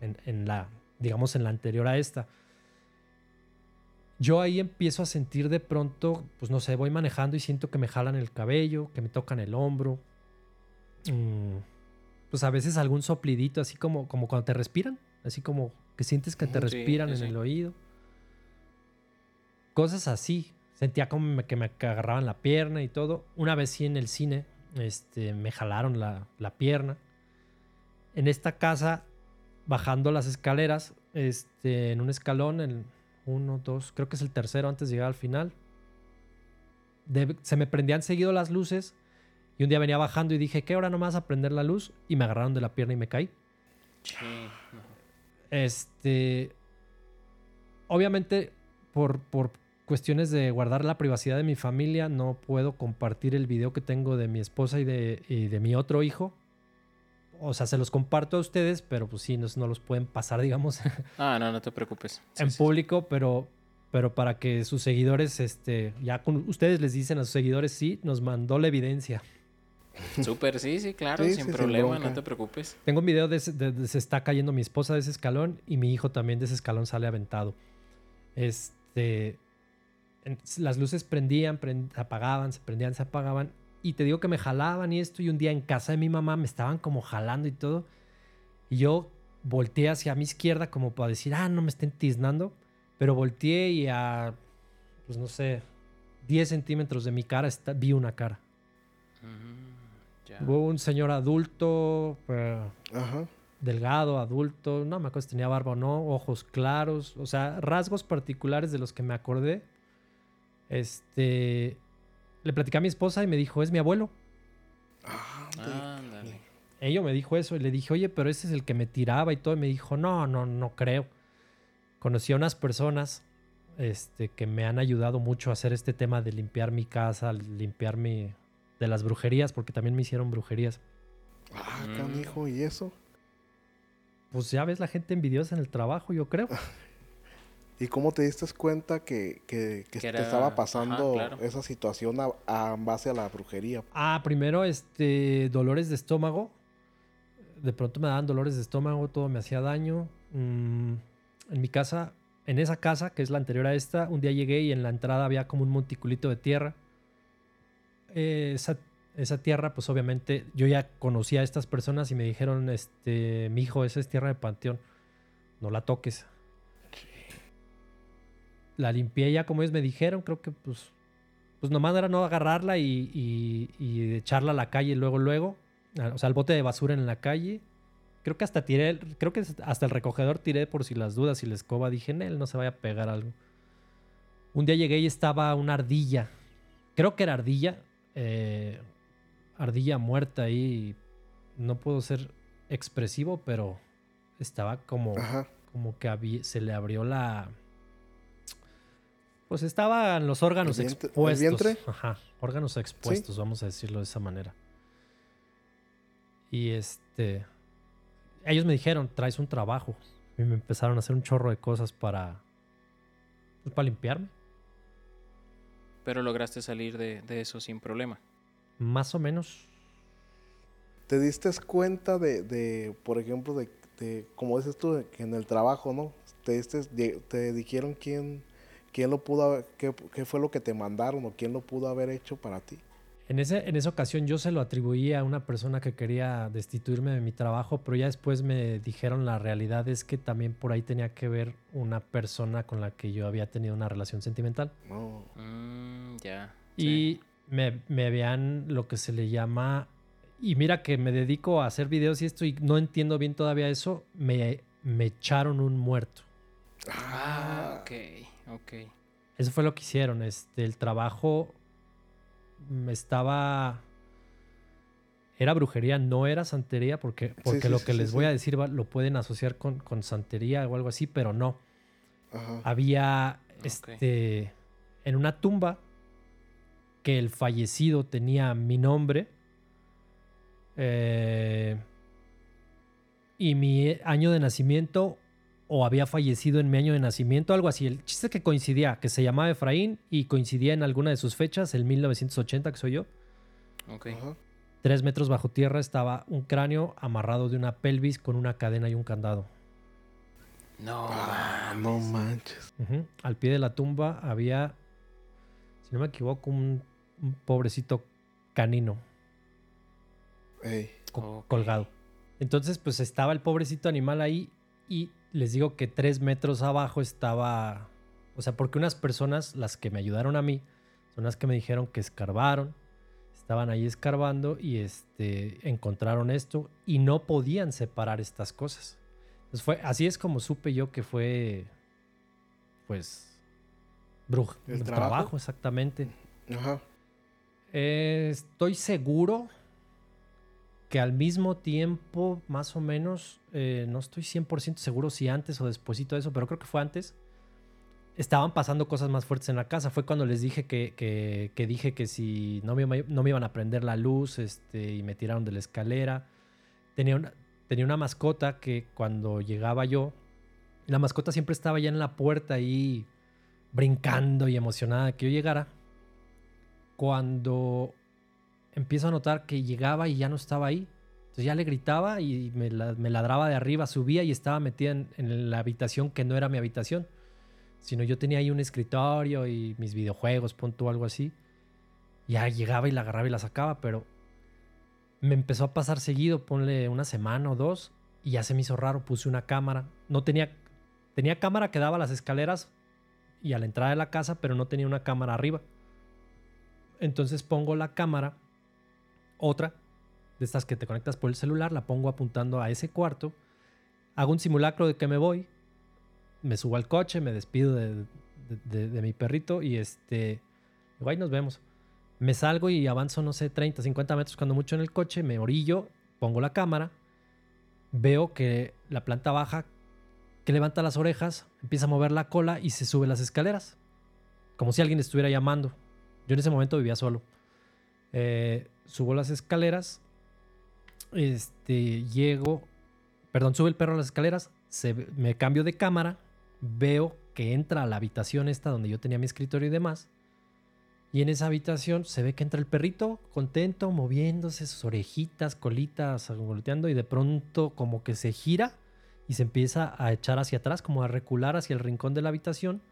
En, en la, digamos, en la anterior a esta. Yo ahí empiezo a sentir de pronto, pues no sé, voy manejando y siento que me jalan el cabello, que me tocan el hombro. Mm, pues a veces algún soplidito, así como, como cuando te respiran, así como que sientes que te sí, respiran sí, en el oído. Cosas así. Sentía como me- que me agarraban la pierna y todo. Una vez sí en el cine, este, me jalaron la, la pierna. En esta casa, bajando las escaleras, este, en un escalón, en uno, dos, creo que es el tercero antes de llegar al final. de- se me prendían seguido las luces y un día venía bajando y dije, ¿qué hora no me vas a prender la luz? Y me agarraron de la pierna y me caí. Sí. Este. Obviamente, por, por cuestiones de guardar la privacidad de mi familia, no puedo compartir el video que tengo de mi esposa y de, y de mi otro hijo. O sea, se los comparto a ustedes, pero pues sí, no, no los pueden pasar, digamos, Ah, no, no te preocupes. Sí, en sí, sí. público, pero, pero para que sus seguidores, este, ya con ustedes les dicen a sus seguidores, sí, nos mandó la evidencia. Súper, sí, sí, claro, Sí, sin sí, problema, no te preocupes. Tengo un video de, de- de- se está cayendo mi esposa de ese escalón y mi hijo también de ese escalón sale aventado. Este, en- las luces prendían, se apagaban, se prendían, se apagaban. Y te digo que me jalaban y esto. Y un día en casa de mi mamá me estaban como jalando y todo. Y yo volteé hacia mi izquierda como para decir, ah, no me estén tiznando. Pero volteé y a, pues no sé, 10 centímetros de mi cara está- vi una cara. Mm, Hubo un señor adulto, eh, Ajá. delgado, adulto, no me acuerdo si tenía barba o no, ojos claros, o sea, rasgos particulares de los que me acordé. Este, le platicé a mi esposa y me dijo, es mi abuelo. Ándale. Ella me dijo eso y le dije, oye, pero ese es el que me tiraba y todo. Y me dijo, no, no, no creo. Conocí a unas personas este, que me han ayudado mucho a hacer este tema de limpiar mi casa, limpiar mi, de las brujerías, porque también me hicieron brujerías. Ah, Mm. canijo, ¿y eso? Pues ya ves la gente envidiosa en el trabajo, yo creo. ¿Y cómo te diste cuenta que, que, que Que te era- estaba ajá, pasando claro. esa situación a, a base a la brujería? Ah, primero, este, dolores de estómago. De pronto me daban dolores de estómago, todo me hacía daño. Mm, en mi casa, en esa casa, que es la anterior a esta, un día llegué y en la entrada había como un monticulito de tierra. Eh, esa, esa tierra, pues obviamente, yo ya conocía a estas personas y me dijeron, este, mi hijo, esa es tierra de panteón, no la toques. La limpié ya como ellos me dijeron, creo que pues pues nomás era no agarrarla y, y- y echarla a la calle luego, luego. O sea, el bote de basura en la calle. Creo que hasta tiré, creo que hasta el recogedor tiré por si las dudas y la escoba. Dije, él no se vaya a pegar algo. Un día llegué y estaba una ardilla. Creo que era ardilla. Eh, ardilla muerta ahí. No puedo ser expresivo, pero estaba como Ajá. como que había- se le abrió la. Pues estaban los órganos ¿El vientre- el expuestos. vientre? Ajá, órganos expuestos, vamos a decirlo de esa manera. Y este. Ellos me dijeron, traes un trabajo. Y me empezaron a hacer un chorro de cosas para. Pues para limpiarme. Pero lograste salir de, de eso sin problema. Más o menos. ¿Te diste cuenta de, de, por ejemplo, de, de, como dices tú, que en el trabajo, ¿no? Te, diste, de- te dijeron quién, quién lo pudo haber, qué, qué fue lo que te mandaron o quién lo pudo haber hecho para ti. En, ese, en esa ocasión yo se lo atribuí a una persona que quería destituirme de mi trabajo, pero ya después me dijeron la realidad es que también por ahí tenía que ver una persona con la que yo había tenido una relación sentimental. No. Mm, ya. Y sí. me, me vean lo que se le llama... Y mira que me dedico a hacer videos y esto y no entiendo bien todavía eso. Me, me echaron un muerto. Ah, ok, ok. Eso fue lo que hicieron. Este, el trabajo estaba. Era brujería, no era santería, porque, porque sí, lo sí, que sí, les sí. voy a decir va- lo pueden asociar con, con santería o algo así, pero no. Ajá. Había este, en una tumba que el fallecido tenía mi nombre eh, y mi año de nacimiento o había fallecido en mi año de nacimiento, algo así. El chiste que coincidía, que se llamaba Efraín y coincidía en alguna de sus fechas, el 1980, que soy yo. Ok. Tres metros bajo tierra estaba un cráneo amarrado de una pelvis con una cadena y un candado. No, Ah, no manches. Al pie de la tumba había, si no me equivoco, un, un pobrecito canino Ey. co- Ok. colgado. Entonces, pues estaba el pobrecito animal ahí y les digo que tres metros abajo estaba, o sea, porque unas personas, las que me ayudaron a mí, son las que me dijeron que escarbaron, estaban ahí escarbando y este, encontraron esto y no podían separar estas cosas. Entonces fue, así es como supe yo que fue, pues, bruja. ¿El trabajo? trabajo? exactamente. Ajá. Eh, estoy seguro que al mismo tiempo, más o menos, eh, no estoy 100% seguro si antes o despuesito de eso, pero creo que fue antes, estaban pasando cosas más fuertes en la casa. Fue cuando les dije que, que- dije que si no me, no me iban a prender la luz este, y me tiraron de la escalera. Tenía una, tenía una mascota que cuando llegaba yo, la mascota siempre estaba ya en la puerta ahí brincando y emocionada que yo llegara cuando empiezo a notar que llegaba y ya no estaba ahí. Entonces ya le gritaba y me, la- me ladraba de arriba, subía y estaba metida en, la habitación que no era mi habitación, sino yo tenía ahí un escritorio y mis videojuegos, punto algo así. Ya llegaba y la agarraba y la sacaba, pero me empezó a pasar seguido, ponle una semana o dos, y ya se me hizo raro, puse una cámara. No tenía, tenía cámara que daba a las escaleras y a la entrada de la casa, pero no tenía una cámara arriba. Entonces pongo la cámara, otra, de estas que te conectas por el celular, la pongo apuntando a ese cuarto, hago un simulacro de que me voy, me subo al coche, me despido de, mi perrito y este, digo, ahí nos vemos. Me salgo y avanzo, no sé, 30, 50 metros cuando mucho en el coche, me orillo, pongo la cámara, veo que la planta baja, que levanta las orejas, empieza a mover la cola y se sube las escaleras, como si alguien estuviera llamando. Yo en ese momento vivía solo. Eh, subo las escaleras, este, llego, perdón, sube el perro a las escaleras, se me cambio de cámara, veo que entra a la habitación esta donde yo tenía mi escritorio y demás. Y en esa habitación se ve que entra el perrito contento, moviéndose, sus orejitas, colitas, volteando y de pronto como que se gira y se empieza a echar hacia atrás, como a recular hacia el rincón de la habitación.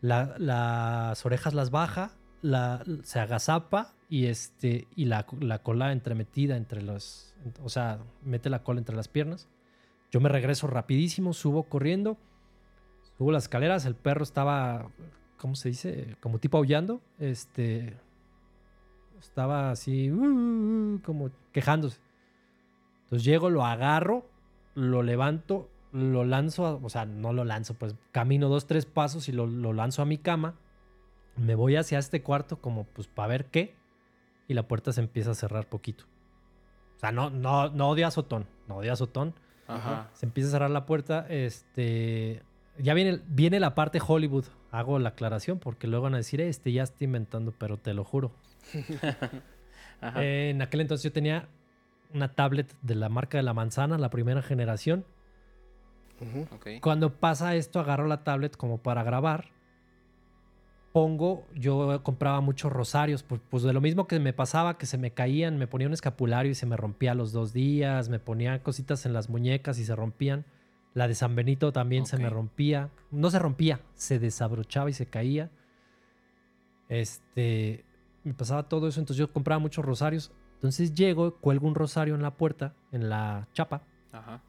La- las orejas las baja, la, se agazapa y, este, y la, la cola entremetida entre los... O sea, mete la cola entre las piernas. Yo me regreso rapidísimo, subo corriendo, subo las escaleras, el perro estaba, ¿cómo se dice? Como tipo aullando. Este, estaba así, "Uh", como quejándose. Entonces llego, lo agarro, lo levanto, lo lanzo, a- o sea, no lo lanzo, pues camino dos, tres pasos y lo, lo lanzo a mi cama. Me voy hacia este cuarto como pues para ver qué. Y la puerta se empieza a cerrar poquito. O sea, no, no, no de azotón, no de azotón. Ajá. Se empieza a cerrar la puerta. Este. Ya viene, viene la parte Hollywood. Hago la aclaración porque luego van a decir, este ya está inventando, pero te lo juro. Ajá. Eh, en aquel entonces yo tenía una tablet de la marca de la manzana, la primera generación. Ujú. ok. Cuando pasa esto, agarro la tablet como para grabar. Pongo, yo compraba muchos rosarios, pues, pues de lo mismo que me pasaba, que se me caían, me ponía un escapulario y se me rompía los dos días, me ponía cositas en las muñecas y se rompían. La de San Benito también se me rompía. No se rompía, se desabrochaba y se caía. Este, me pasaba todo eso, entonces yo compraba muchos rosarios. Entonces llego, cuelgo un rosario en la puerta, en la chapa. Ajá.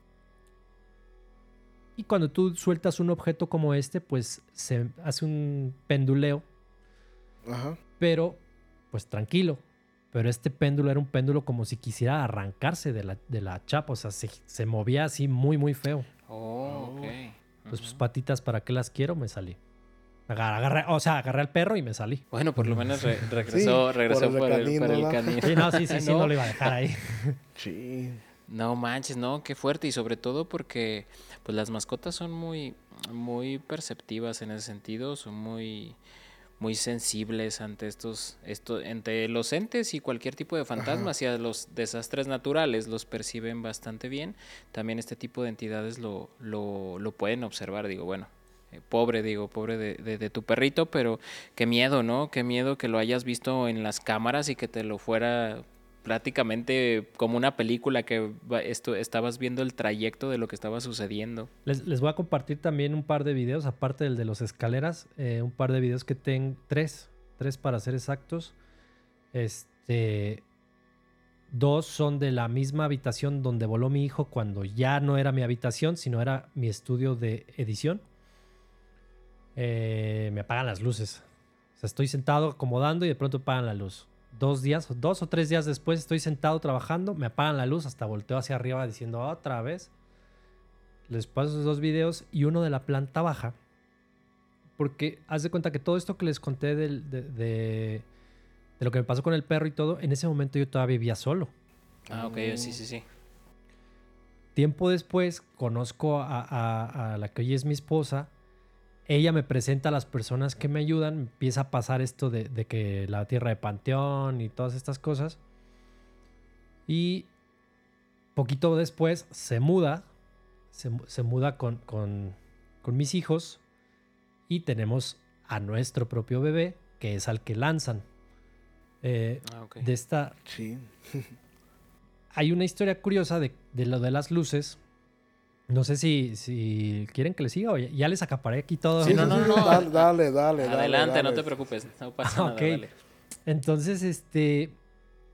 Y cuando tú sueltas un objeto como este, pues se hace un penduleo, Ajá. pero pues tranquilo. Pero este péndulo era un péndulo como si quisiera arrancarse de la, de la chapa, o sea, se, se movía así muy, muy feo. Oh, ok. Pues, pues patitas, ¿para qué las quiero? Me salí. Agar- agarré, o sea, agarré al perro y me salí. Bueno, por lo menos re- regresó, Sí, regresó por por el por canino, el ¿no? canino. Sí, no, sí, sí, sí, No. no lo iba a dejar ahí. Sí. No manches, no, qué fuerte y sobre todo porque pues las mascotas son muy muy perceptivas en ese sentido, son muy muy sensibles ante estos, esto, ante los entes y cualquier tipo de fantasmas y a los desastres naturales los perciben bastante bien. También este tipo de entidades lo, lo, lo pueden observar. Digo, bueno, eh, pobre, digo, pobre de, de, de, tu perrito, pero qué miedo, ¿no? Qué miedo que lo hayas visto en las cámaras y que te lo fuera prácticamente como una película que esto, estabas viendo el trayecto de lo que estaba sucediendo. Les, les, voy a compartir también un par de videos, aparte del de las escaleras, eh, un par de videos que tengo, tres, tres para ser exactos. Este, dos son de la misma habitación donde voló mi hijo cuando ya no era mi habitación, sino era mi estudio de edición. Eh, me apagan las luces. O sea, estoy sentado acomodando y de pronto apagan la luz dos días, dos o tres días después estoy sentado trabajando, me apagan la luz, hasta volteo hacia arriba diciendo otra vez. Les paso esos dos videos y uno de la planta baja. Porque haz de cuenta que todo esto que les conté de, de, de, lo que me pasó con el perro y todo, en ese momento yo todavía vivía solo. Ah, ok, sí, sí, sí. Tiempo después conozco a, a, a la que hoy es mi esposa ella me presenta a las personas que me ayudan, empieza a pasar esto de, de, que la tierra de Panteón y todas estas cosas. Y poquito después se muda, se, se muda con, con, con, mis hijos y tenemos a nuestro propio bebé, que es al que lanzan. Eh, ah, okay. De esta... Sí. hay una historia curiosa de, de lo de las luces no sé si, si quieren que les siga o ya, ya les acaparé aquí todo. Sí, no, no, no. Dale, dale, dale. Adelante, dale. no te preocupes. No pasa nada. okay. Dale. Entonces, este,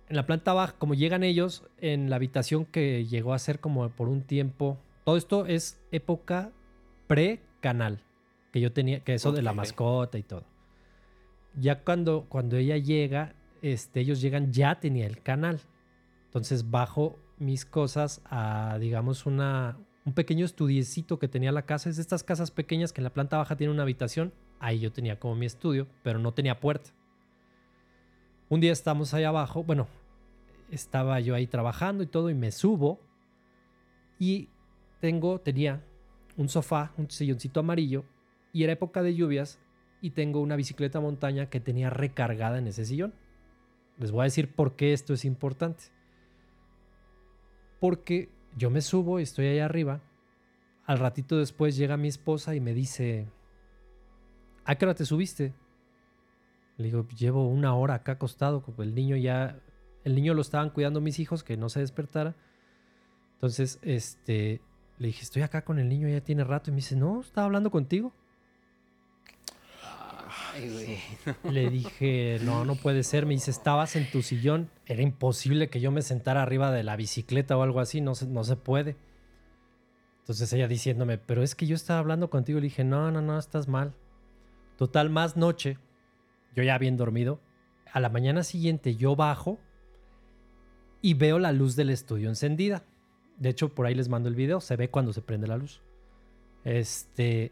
en la planta baja, como llegan ellos, en la habitación que llegó a ser como por un tiempo, todo esto es época pre-canal, que yo tenía, que eso okay. de la mascota y todo. Ya cuando, cuando ella llega, este, ellos llegan, ya tenía el canal. Entonces bajo mis cosas a, digamos, una, un pequeño estudiecito que tenía la casa. Es de estas casas pequeñas que en la planta baja tiene una habitación. Ahí yo tenía como mi estudio, pero no tenía puerta. Un día estamos ahí abajo, bueno, estaba yo ahí trabajando y todo y me subo y tengo, tenía un sofá, un silloncito amarillo y era época de lluvias y tengo una bicicleta montaña que tenía recargada en ese sillón. Les voy a decir por qué esto es importante. Porque yo me subo y estoy ahí arriba. Al ratito después llega mi esposa y me dice, ¿a qué hora te subiste? Le digo, llevo una hora acá acostado, el niño ya, el niño lo estaban cuidando mis hijos, que no se despertara. Entonces, este, le dije, estoy acá con el niño, ya tiene rato. Y me dice, no, estaba hablando contigo. Le dije, no, no puede ser. Me dice, estabas en tu sillón. Era imposible que yo me sentara arriba de la bicicleta o algo así. No se, no se puede. Entonces ella diciéndome, pero es que yo estaba hablando contigo. Le dije, no, no, no, estás mal. Total, más noche, yo ya bien dormido. A la mañana siguiente yo bajo y veo la luz del estudio encendida. De hecho, por ahí les mando el video. Se ve cuando se prende la luz. Este,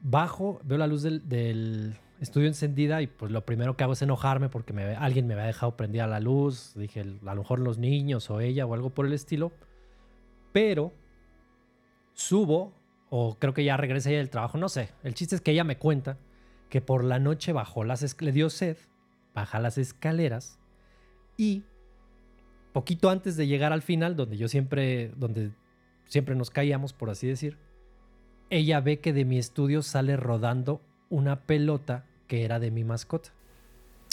bajo, veo la luz del estudio encendida y pues lo primero que hago es enojarme porque alguien me había dejado prendida la luz. Dije, a lo mejor los niños o ella o algo por el estilo. Pero subo, o creo que ya regresa ella del trabajo, no sé. El chiste es que ella me cuenta que por la noche bajó las le dio sed, baja las escaleras y poquito antes de llegar al final, donde yo siempre, donde siempre nos caíamos, por así decir, ella ve que de mi estudio sale rodando una pelota que era de mi mascota.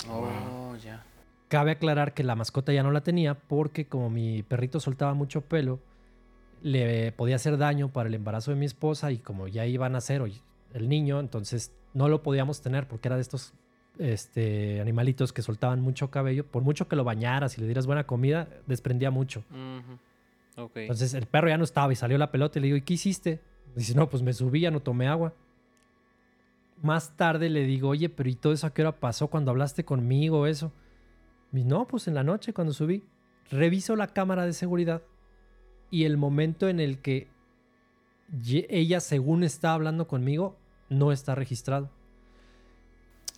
Oh, ya. Cabe aclarar que la mascota ya no la tenía porque como mi perrito soltaba mucho pelo, le podía hacer daño para el embarazo de mi esposa y como ya iban a nacer el niño, entonces no lo podíamos tener porque era de estos este, animalitos que soltaban mucho cabello. Por mucho que lo bañaras y le dieras buena comida, desprendía mucho. Uh -huh. okay. Entonces el perro ya no estaba y salió la pelota y le digo, ¿y qué hiciste? Dice, no, pues me subí, ya no tomé agua. Más tarde le digo, oye, pero ¿y todo eso a qué hora pasó cuando hablaste conmigo? Eso. Y no, pues en la noche cuando subí. Reviso la cámara de seguridad y el momento en el que ella, según está hablando conmigo, no está registrado.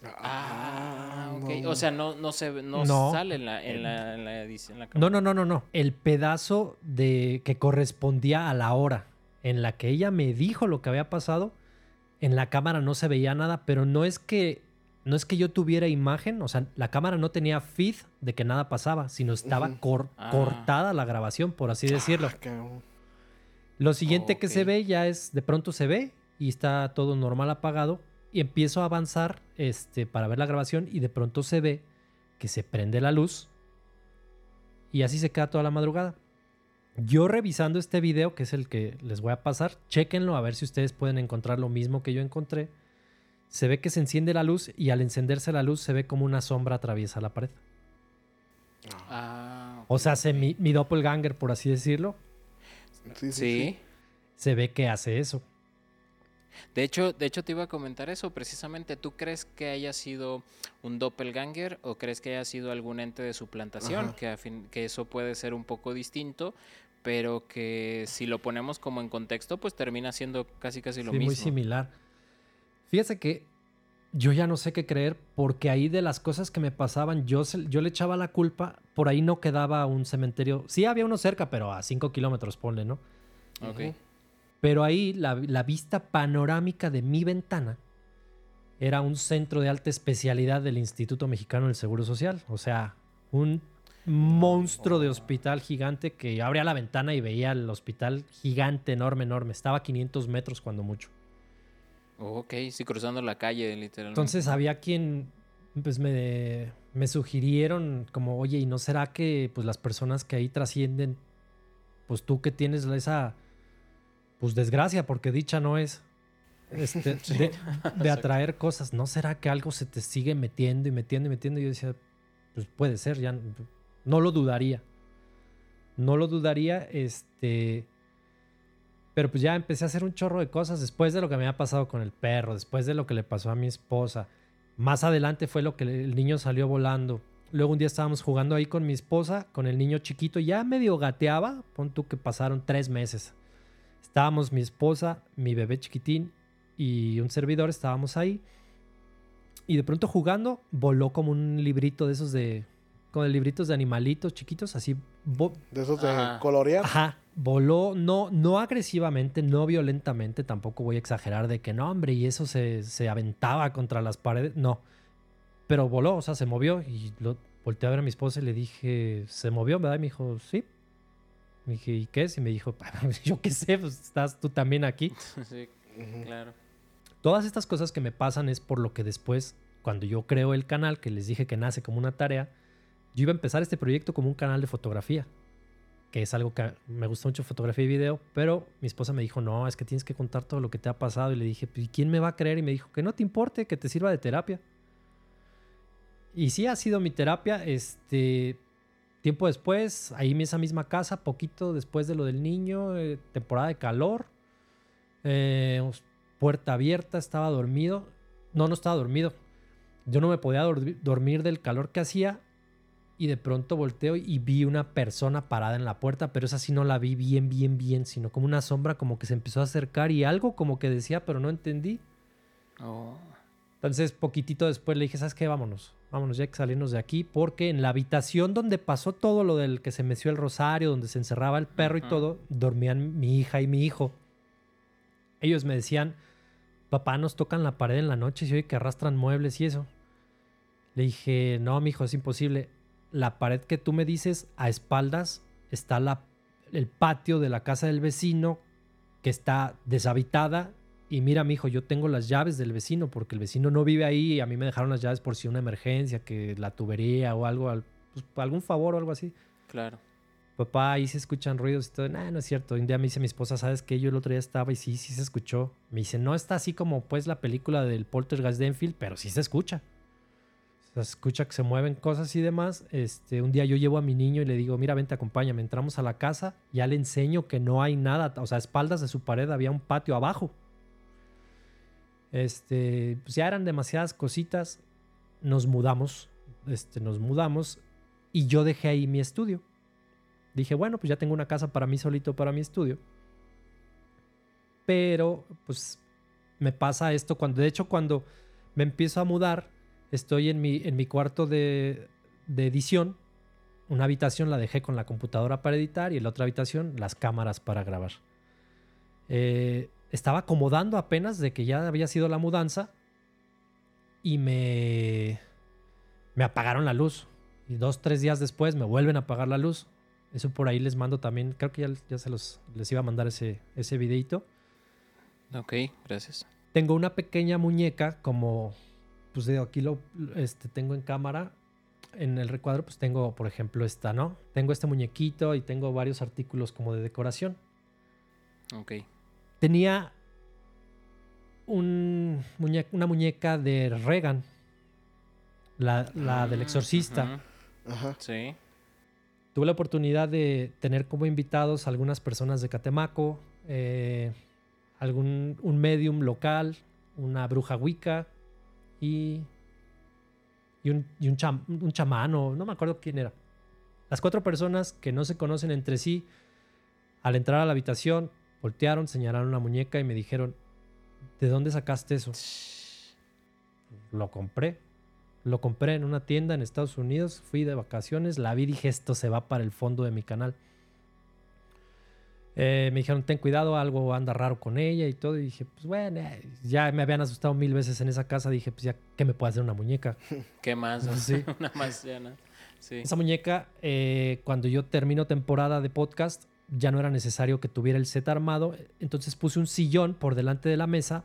Ah, ok. No. O sea, no, no, se, no, no. sale en la, en, la, en, la, en la cámara. No, no, no, no, no. El pedazo de que correspondía a la hora en la que ella me dijo lo que había pasado, en la cámara no se veía nada, pero no es que no es que yo tuviera imagen, o sea, la cámara no tenía feed de que nada pasaba, sino estaba cor- Ah. cortada la grabación, por así decirlo. Ah, cabrón. Lo siguiente que se ve ya es, de pronto se ve y está todo normal apagado y empiezo a avanzar este, para ver la grabación y de pronto se ve que se prende la luz y así se queda toda la madrugada. Yo revisando este video, que es el que les voy a pasar, chéquenlo a ver si ustedes pueden encontrar lo mismo que yo encontré. Se ve que se enciende la luz y al encenderse la luz se ve como una sombra atraviesa la pared. Ah, O sea, se, mi, mi doppelganger, por así decirlo, Sí, sí, sí. sí. se ve que hace eso. De hecho, de hecho te iba a comentar eso precisamente. ¿Tú crees que haya sido un doppelganger o crees que haya sido algún ente de suplantación? Ajá. Que, a fin- que eso puede ser un poco distinto, pero que si lo ponemos como en contexto, pues termina siendo casi casi lo sí, mismo. muy similar. Fíjese que yo ya no sé qué creer porque ahí de las cosas que me pasaban, yo, yo le echaba la culpa. Por ahí no quedaba un cementerio. Sí había uno cerca, pero a 5 kilómetros, ponle, ¿no? Ok. Pero ahí la, la vista panorámica de mi ventana era un centro de alta especialidad del Instituto Mexicano del Seguro Social. O sea, un monstruo de hospital gigante que abría la ventana y veía el hospital gigante, enorme, enorme. Estaba a 500 metros cuando mucho. Ok, sí, cruzando la calle, literalmente. Entonces había quien pues me, me sugirieron como, oye, ¿y no será que pues las personas que ahí trascienden, pues tú que tienes esa pues desgracia, porque dicha no es, este, de, de atraer cosas, ¿no será que algo se te sigue metiendo y metiendo y metiendo? Y yo decía, pues puede ser, ya no- lo dudaría. No lo dudaría, este... Pero pues ya empecé a hacer un chorro de cosas después de lo que me había pasado con el perro, después de lo que le pasó a mi esposa. Más adelante fue lo que el niño salió volando. Luego un día estábamos jugando ahí con mi esposa, con el niño chiquito, ya medio gateaba. Pon tú que pasaron tres meses. Estábamos mi esposa, mi bebé chiquitín y un servidor, estábamos ahí. Y de pronto jugando, voló como un librito de esos de. Con libritos de animalitos chiquitos, así. De esos de Ajá. colorear. Ajá, voló, no, no agresivamente, no violentamente, tampoco voy a exagerar de que no, hombre, y eso se, se aventaba contra las paredes, no. Pero voló, o sea, se movió y lo volteé a ver a mi esposa y le dije, ¿se movió, verdad? Y me dijo, sí. Me dije, ¿y qué es? Y me dijo, yo qué sé, pues estás tú también aquí. sí, claro. Todas estas cosas que me pasan es por lo que después, cuando yo creo el canal, que les dije que nace como una tarea, yo iba a empezar este proyecto como un canal de fotografía, que es algo que me gusta mucho fotografía y video, pero mi esposa me dijo, no, es que tienes que contar todo lo que te ha pasado. Y le dije, ¿y quién me va a creer? Y me dijo, que no te importe, que te sirva de terapia. Y sí ha sido mi terapia, este... Tiempo después, ahí en esa misma casa, poquito después de lo del niño, eh, temporada de calor, eh, puerta abierta, estaba dormido. No, no estaba dormido. Yo no me podía dormi- dormir del calor que hacía y de pronto volteo y vi una persona parada en la puerta, pero esa sí no la vi bien, bien, bien, sino como una sombra como que se empezó a acercar y algo como que decía, pero no entendí. Oh, Entonces, poquitito después le dije, ¿sabes qué? Vámonos. Vámonos, ya hay que salirnos de aquí. Porque en la habitación donde pasó todo lo del que se meció el rosario, donde se encerraba el perro y todo, dormían mi hija y mi hijo. Ellos me decían, papá, nos tocan la pared en la noche y oye que arrastran muebles y eso. Le dije, no, mi hijo, es imposible. La pared que tú me dices, a espaldas, está la, el patio de la casa del vecino que está deshabitada. Y mira, mi hijo, yo tengo las llaves del vecino porque el vecino no vive ahí y a mí me dejaron las llaves por si una emergencia, que la tubería o algo, al- pues, algún favor o algo así. claro. Papá, ahí se escuchan ruidos y todo. Nah, no es cierto. Un día me dice mi esposa, ¿sabes qué? Yo el otro día estaba y sí, sí se escuchó. Me dice, no está así como pues la película del Poltergeist de Enfield, pero sí se escucha. Escucha que se mueven cosas y demás. Este, un día yo llevo a mi niño y le digo, mira, vente, acompáñame. Entramos a la casa, ya le enseño que no hay nada. O sea, a espaldas de su pared había un patio abajo. Este, pues ya eran demasiadas cositas. Nos mudamos. Este, nos mudamos y yo dejé ahí mi estudio. Dije, bueno, pues ya tengo una casa para mí solito, para mi estudio. Pero, pues, me pasa esto cuando, de hecho, cuando me empiezo a mudar, estoy en mi, en mi cuarto de, de edición. Una habitación la dejé con la computadora para editar y en la otra habitación las cámaras para grabar. Eh, estaba acomodando apenas de que ya había sido la mudanza y me, me apagaron la luz. Y dos, tres días después me vuelven a apagar la luz. Eso por ahí les mando también. Creo que ya, ya se los les iba a mandar ese, ese videito. Ok, gracias. Tengo una pequeña muñeca, como pues digo, aquí lo este, tengo en cámara. En el recuadro, pues tengo, por ejemplo, esta, ¿no? Tengo este muñequito y tengo varios artículos como de decoración. Ok. Tenía un muñe- una muñeca de Reagan, la, la del Mm, exorcista. Ajá. Sí. Tuve la oportunidad de tener como invitados a algunas personas de Catemaco, eh, algún, un medium local, una bruja wicca y, y, un, y un, cham- un chamán, o no me acuerdo quién era. Las cuatro personas que no se conocen entre sí, al entrar a la habitación, voltearon, señalaron la muñeca y me dijeron, ¿de dónde sacaste eso? Lo compré. Lo compré en una tienda en Estados Unidos, fui de vacaciones, la vi y dije, esto se va para el fondo de mi canal. Eh, me dijeron, ten cuidado, algo anda raro con ella y todo. Y dije, pues bueno, eh, ya me habían asustado mil veces en esa casa. Dije, pues ya, ¿qué me puede hacer una muñeca? ¿Qué más? Sí. Una más llana. Sí. Esa muñeca, eh, cuando yo termino temporada de podcast, ya no era necesario que tuviera el set armado. Entonces puse un sillón por delante de la mesa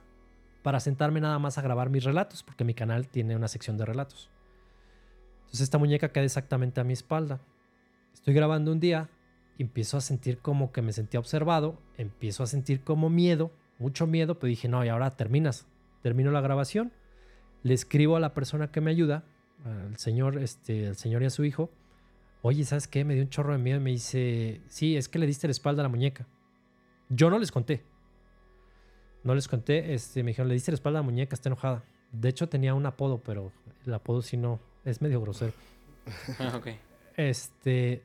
para sentarme nada más a grabar mis relatos, porque mi canal tiene una sección de relatos. Entonces esta muñeca queda exactamente a mi espalda. Estoy grabando un día y empiezo a sentir como que me sentía observado, empiezo a sentir como miedo, mucho miedo, pero dije, no, y ahora terminas. Termino la grabación, le escribo a la persona que me ayuda, al señor, este, al señor y a su hijo, oye, ¿sabes qué? Me dio un chorro de miedo y me dice, sí, es que le diste la espalda a la muñeca. Yo no les conté. No les conté, este, me dijeron, le diste la espalda a la muñeca, está enojada. De hecho tenía un apodo, pero el apodo sí no, es medio grosero. Ok. Este,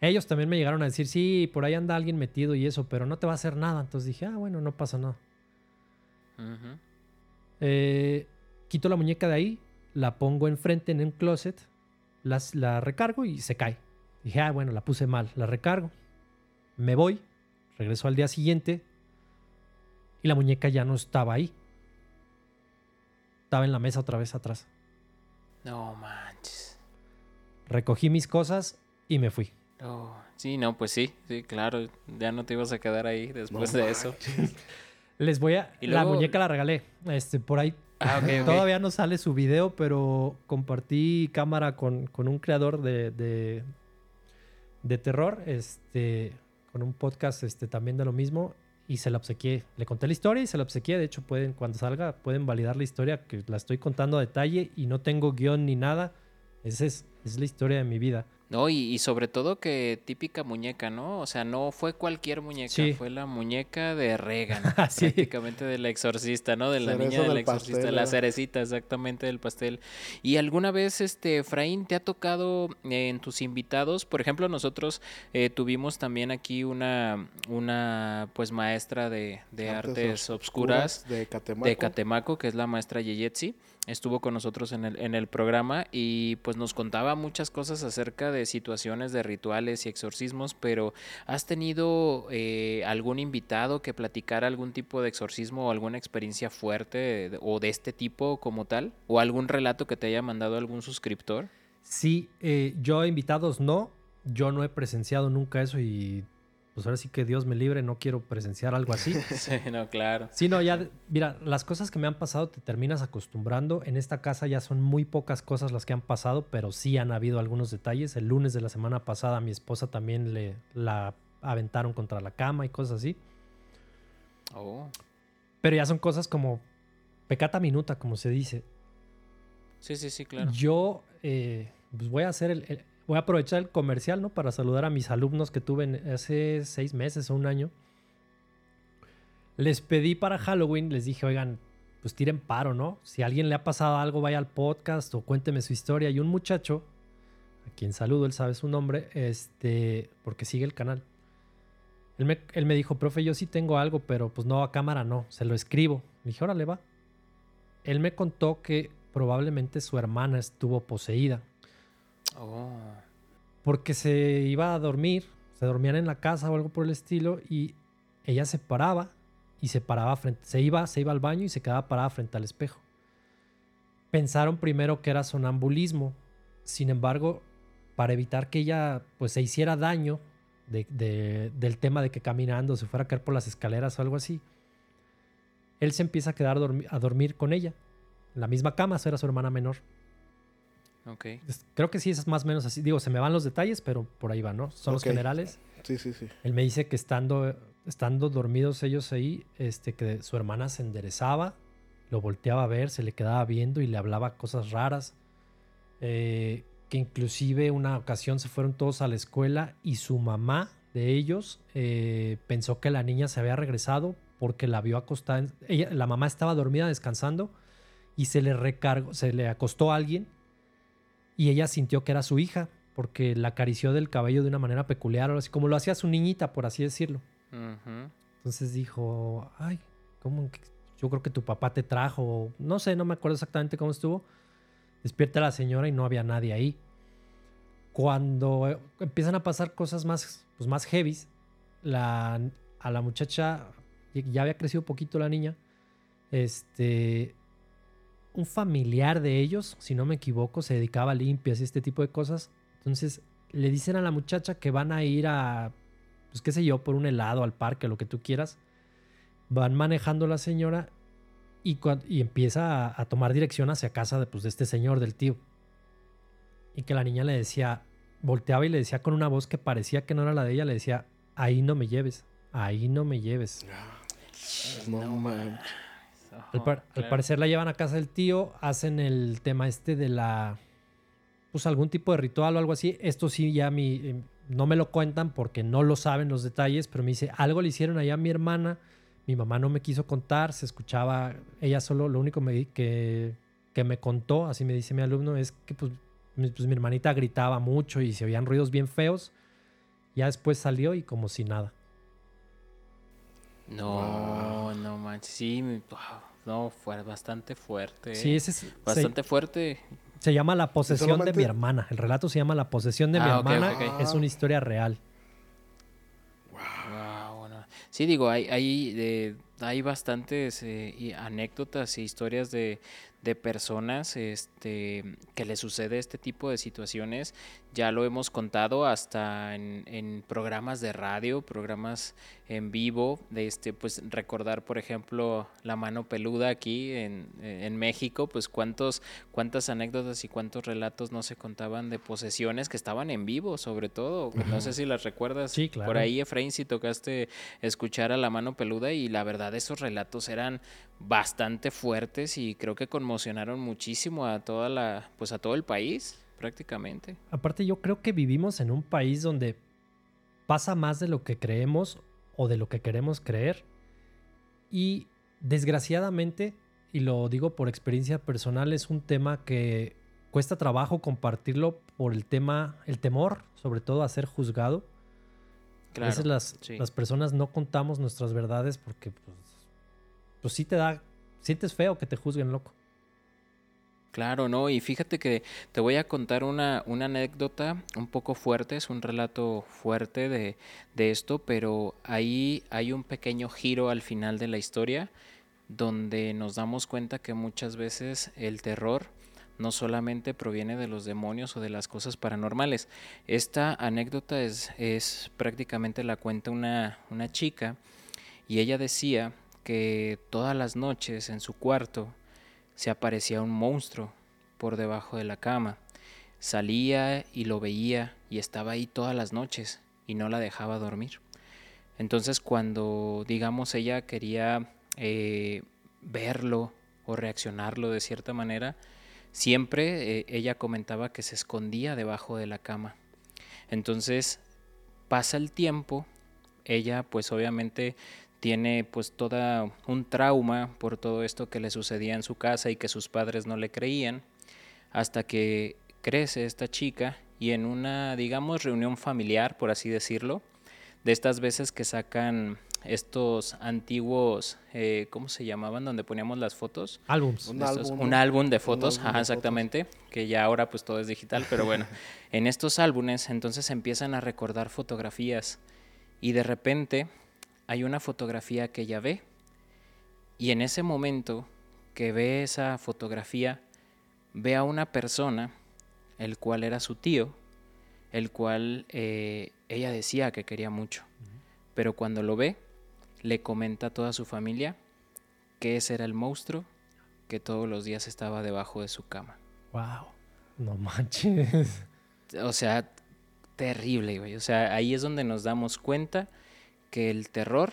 ellos también me llegaron a decir, sí, por ahí anda alguien metido y eso, pero no te va a hacer nada. Entonces dije, ah, bueno, no pasa nada. Eh, quito la muñeca de ahí, la pongo enfrente en un closet, las, la recargo y se cae. Dije, ah, bueno, la puse mal, la recargo. Me voy, regreso al día siguiente y la muñeca ya no estaba ahí. Estaba en la mesa otra vez atrás. No manches. Recogí mis cosas y me fui. Oh, sí, no, pues sí, sí, claro. Ya no te ibas a quedar ahí después de eso. Les voy a... Y La muñeca la regalé. Este, por ahí Ah. Todavía no sale su video, pero compartí cámara con, con un creador de, de, de terror, este, con un podcast este, también de lo mismo, y se la obsequié. Le conté la historia y se la obsequié. De hecho, pueden, cuando salga, pueden validar la historia, que la estoy contando a detalle y no tengo guion ni nada. Esa es, es la historia de mi vida. No, y, y sobre todo que típica muñeca, ¿no? O sea, no fue cualquier muñeca, Sí. fue la muñeca de Regan, Sí. prácticamente del exorcista, ¿no? De la niña del del exorcista, pastel, la cerecita exactamente del pastel. ¿Y alguna vez, este, Efraín, te ha tocado eh, en tus invitados? Por ejemplo, nosotros eh, tuvimos también aquí una, una pues maestra de, de artes, obscuras de Catemaco. de Catemaco, que es la maestra Yeyetsi. Estuvo con nosotros en el, en el programa y pues nos contaba muchas cosas acerca de situaciones de rituales y exorcismos, pero ¿has tenido eh, algún invitado que platicara algún tipo de exorcismo o alguna experiencia fuerte o de este tipo como tal? ¿O algún relato que te haya mandado algún suscriptor? Sí, eh, yo invitados no. Yo no he presenciado nunca eso y pues ahora sí que Dios me libre, no quiero presenciar algo así. Sí, no, claro. Sí, no, ya, mira, las cosas que me han pasado te terminas acostumbrando. En esta casa ya son muy pocas cosas las que han pasado, pero sí han habido algunos detalles. El lunes de la semana pasada a mi esposa también le la aventaron contra la cama y cosas así. Oh, Pero ya son cosas como pecata minuta, como se dice. sí, sí, sí, claro. Yo eh, pues voy a hacer el, el- voy a aprovechar el comercial, ¿no? Para saludar a mis alumnos que tuve hace seis meses o un año. Les pedí para Halloween, les dije, oigan, pues tiren paro, ¿no? Si a alguien le ha pasado algo, vaya al podcast o cuénteme su historia. Y un muchacho, a quien saludo, él sabe su nombre, este, porque sigue el canal. Él me, él me dijo, profe, yo sí tengo algo, pero pues no a cámara, no, se lo escribo. Le dije, órale, va. Él me contó que probablemente su hermana estuvo poseída Oh, porque se iba a dormir, se dormían en la casa o algo por el estilo y ella se paraba y se paraba frente, se iba, se iba al baño y se quedaba parada frente al espejo. pensaron primero que era sonambulismo. Sin embargo, para evitar que ella pues se hiciera daño de- de- del tema de que caminando se fuera a caer por las escaleras o algo así, él se empieza a quedar a dormir con ella. En la misma cama, era su hermana menor. Creo que sí es más o menos así. Digo, se me van los detalles, pero por ahí va, ¿no? Son los Ok. generales. Sí, sí, sí. Él me dice que estando, estando dormidos ellos ahí, este, que su hermana se enderezaba, lo volteaba a ver, se le quedaba viendo y le hablaba cosas raras. Eh, que inclusive una ocasión se fueron todos a la escuela y su mamá de ellos eh, pensó que la niña se había regresado porque la vio acostada. en- ella, la mamá estaba dormida descansando y se le recargó, se le acostó a alguien y ella sintió que era su hija porque la acarició del cabello de una manera peculiar, así como lo hacía su niñita, por así decirlo. Entonces dijo, ay, ¿cómo? que- Yo creo que tu papá te trajo, no sé, no me acuerdo exactamente cómo estuvo. Despierta la señora y no había nadie ahí. Cuando eh, empiezan a pasar cosas más, pues más heavies, la, a la muchacha, ya había crecido poquito la niña, este, un familiar de ellos, si no me equivoco, se dedicaba a limpias y este tipo de cosas. Entonces le dicen a la muchacha que van a ir a, pues qué sé yo, por un helado al parque, lo que tú quieras. Van manejando la señora y, y empieza a, tomar dirección hacia casa de, pues, de este señor, del tío. Y que la niña le decía, volteaba y le decía con una voz que parecía que no era la de ella, le decía, ahí no me lleves, ahí no me lleves. No, Al, par- al Claro. parecer la llevan a casa del tío, hacen el tema este de la, pues algún tipo de ritual o algo así. Esto sí ya mi, eh, no me lo cuentan porque no lo saben los detalles, pero me dice, algo le hicieron allá a mi hermana, mi mamá no me quiso contar, se escuchaba, ella solo, lo único me, que, que me contó, así me dice mi alumno, es que pues mi, pues, mi hermanita gritaba mucho y se oían ruidos bien feos. Ya después salió y como si nada. No, no manches. Sí, wow, no, fue bastante fuerte. Sí, ese es, se- Bastante fuerte. Se llama La posesión de mi hermana. El relato se llama La posesión de mi Ah, hermana. Es una historia real. Wow, bueno. Sí, digo, hay, hay, eh, hay bastantes eh, y anécdotas e historias de, de personas este, que le sucede este tipo de situaciones. Ya lo hemos contado hasta en, en programas de radio, programas en vivo, de este, pues recordar, por ejemplo, la mano peluda aquí en, en México, pues cuántos, cuántas anécdotas y cuántos relatos no se contaban de posesiones que estaban en vivo, sobre todo. No sé si las recuerdas. Sí, claro. Por ahí, Efraín, si tocaste escuchar a la mano peluda y la verdad esos relatos eran bastante fuertes y creo que conmocionaron muchísimo a toda la, pues a todo el país, prácticamente. Aparte, yo creo que vivimos en un país donde pasa más de lo que creemos o de lo que queremos creer. Y desgraciadamente, y lo digo por experiencia personal, es un tema que cuesta trabajo compartirlo por el tema, el temor, sobre todo a ser juzgado. Claro. a veces las, sí. las personas no contamos nuestras verdades porque pues, pues sí te da, sientes feo que te juzguen loco. Claro, no, y fíjate que te voy a contar una, una anécdota un poco fuerte, es un relato fuerte de, de esto, pero ahí hay un pequeño giro al final de la historia donde nos damos cuenta que muchas veces el terror no solamente proviene de los demonios o de las cosas paranormales. Esta anécdota es, es prácticamente la cuenta una, una chica y ella decía que todas las noches en su cuarto se aparecía un monstruo por debajo de la cama. Salía y lo veía y estaba ahí todas las noches y no la dejaba dormir. Entonces cuando, digamos, ella quería eh, verlo o reaccionarlo de cierta manera, siempre eh, ella comentaba que se escondía debajo de la cama. Entonces pasa el tiempo, ella pues obviamente tiene pues toda un trauma por todo esto que le sucedía en su casa y que sus padres no le creían, hasta que crece esta chica y en una, digamos, reunión familiar, por así decirlo, de estas veces que sacan estos antiguos, eh, ¿cómo se llamaban? Donde poníamos las fotos. Álbums. Un estos- álbum, un ¿no? álbum de Un fotos, álbum de ajá, fotos. exactamente, que ya ahora pues todo es digital, pero bueno, en estos álbumes entonces empiezan a recordar fotografías y de repente hay una fotografía que ella ve y en ese momento que ve esa fotografía ve a una persona, el cual era su tío, el cual eh, ella decía que quería mucho. Pero cuando lo ve, le comenta a toda su familia que ese era el monstruo que todos los días estaba debajo de su cama. Wow. No manches. O sea, terrible, güey. O sea, ahí es donde nos damos cuenta que el terror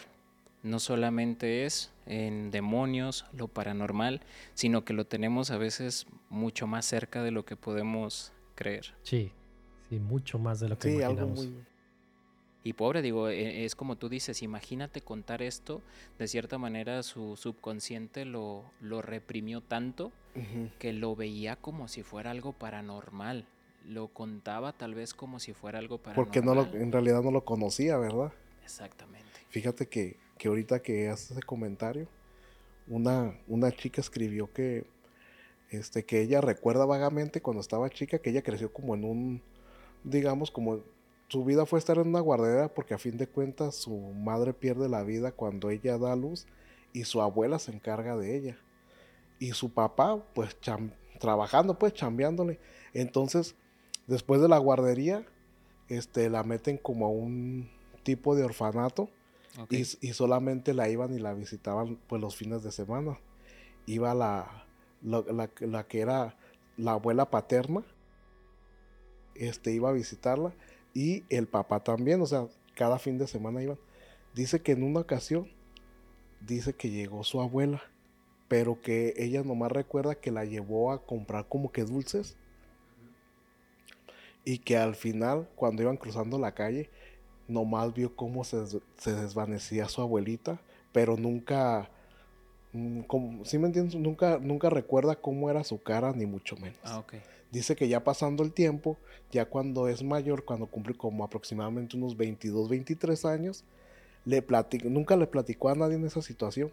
no solamente es en demonios, lo paranormal, sino que lo tenemos a veces mucho más cerca de lo que podemos creer. Sí, sí, mucho más de lo que sí, imaginamos. Algo muy... Y pobre, digo, e, es como tú dices, imagínate contar esto, de cierta manera su subconsciente lo, lo reprimió tanto que lo veía como si fuera algo paranormal. Lo contaba tal vez como si fuera algo paranormal. Porque no en realidad no lo conocía, ¿verdad? Exactamente. Fíjate que, que ahorita que haces ese comentario, una, una chica escribió que, este, que ella recuerda vagamente cuando estaba chica que ella creció como en un, digamos, como su vida fue estar en una guardera porque a fin de cuentas su madre pierde la vida cuando ella da luz y su abuela se encarga de ella. Y su papá, pues, trabajando, pues, chambeándole. Entonces, después de la guardería, este, la meten como a un tipo de orfanato y, solamente la iban y la visitaban pues los fines de semana. Iba la, la, la, que era la abuela paterna, este, iba a visitarla y el papá también, o sea, cada fin de semana iban. Dice que en una ocasión, dice que llegó su abuela, pero que ella nomás recuerda que la llevó a comprar como que dulces y que al final, cuando iban cruzando la calle, nomás vio cómo se, desvanecía su abuelita, pero nunca, mm, como, ¿sí me entiendes? Nunca, nunca recuerda cómo era su cara, ni mucho menos. Ah, okay. Dice que ya pasando el tiempo, ya cuando es mayor, cuando cumple como aproximadamente unos 22, 23 años, le nunca le platicó a nadie en esa situación.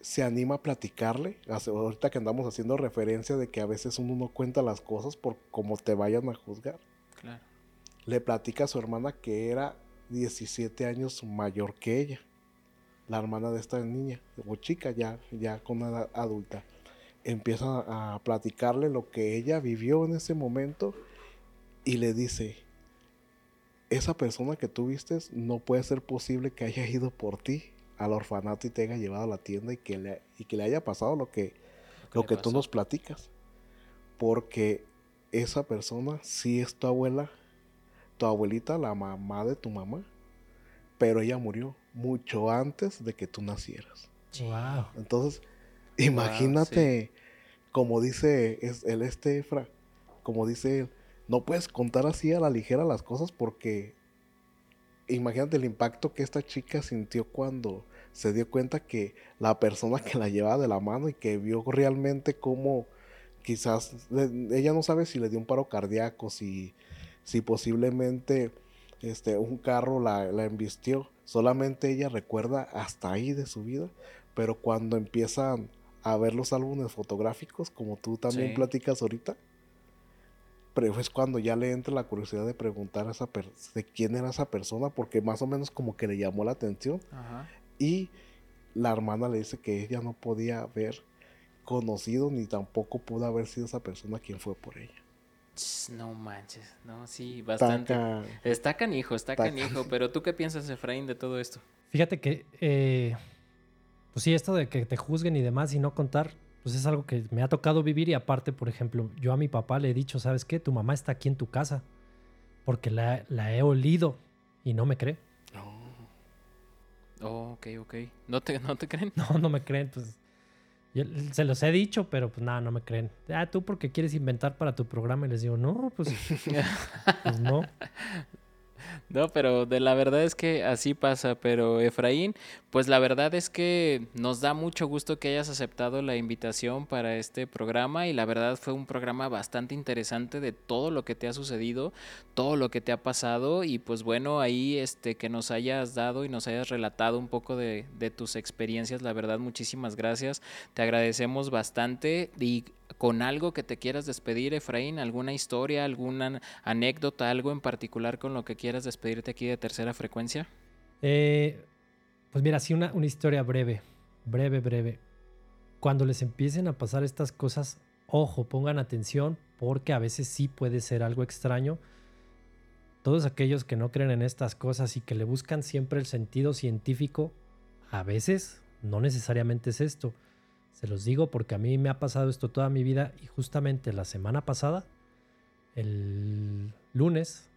Se anima a platicarle, ahorita que andamos haciendo referencia de que a veces uno no cuenta las cosas por cómo te vayan a juzgar. Claro le platica a su hermana que era 17 años mayor que ella, la hermana de esta niña, o chica ya, ya con edad adulta. Empieza a platicarle lo que ella vivió en ese momento y le dice, esa persona que tú vistes no puede ser posible que haya ido por ti al orfanato y te haya llevado a la tienda y que le, y que le haya pasado lo que, lo que tú nos platicas. Porque esa persona sí es tu abuela tu abuelita, la mamá de tu mamá, pero ella murió mucho antes de que tú nacieras. Wow. Entonces, imagínate, como dice el este Efra, como dice él, no puedes contar así a la ligera las cosas porque imagínate el impacto que esta chica sintió cuando se dio cuenta que la persona que la llevaba de la mano y que vio realmente cómo quizás ella no sabe si le dio un paro cardíaco, si si posiblemente este, un carro la, la embistió. Solamente ella recuerda hasta ahí de su vida, pero cuando empiezan a ver los álbumes fotográficos, como tú también platicas ahorita, pero es cuando ya le entra la curiosidad de preguntar a esa de quién era esa persona, porque más o menos como que le llamó la atención. Y la hermana le dice que ella no podía haber conocido ni tampoco pudo haber sido esa persona quien fue por ella. No manches, no, sí, bastante. Está canijo, está canijo, pero ¿tú qué piensas, Efraín, de todo esto? Fíjate que, eh, pues sí, esto de que te juzguen y demás y no contar, pues es algo que me ha tocado vivir y aparte, por ejemplo, yo a mi papá le he dicho, ¿sabes qué? Tu mamá está aquí en tu casa porque la, la he olido y no me cree. Oh, ok, ok. ¿No te, ¿No te creen? No, no me creen, pues se los he dicho, pero pues nada, no me creen. Ah, tú porque quieres inventar para tu programa y les digo, no, pues, pues no. No, pero de la verdad es que así pasa, pero Efraín, pues la verdad es que nos da mucho gusto que hayas aceptado la invitación para este programa y la verdad fue un programa bastante interesante de todo lo que te ha sucedido, todo lo que te ha pasado y pues bueno, ahí este que nos hayas dado y nos hayas relatado un poco de, tus experiencias, la verdad muchísimas gracias, te agradecemos bastante con algo que te quieras despedir, Efraín, alguna historia, alguna anécdota, algo en particular con lo que quieras despedirte aquí de tercera frecuencia. Eh, pues mira, sí, una, una historia breve, breve, breve. Cuando les empiecen a pasar estas cosas ojo, pongan atención porque a veces sí puede ser algo extraño. Todos aquellos que no creen en estas cosas y que le buscan siempre el sentido científico, a veces no necesariamente es esto. Se los digo porque a mí me ha pasado esto toda mi vida y justamente la semana pasada, el lunes,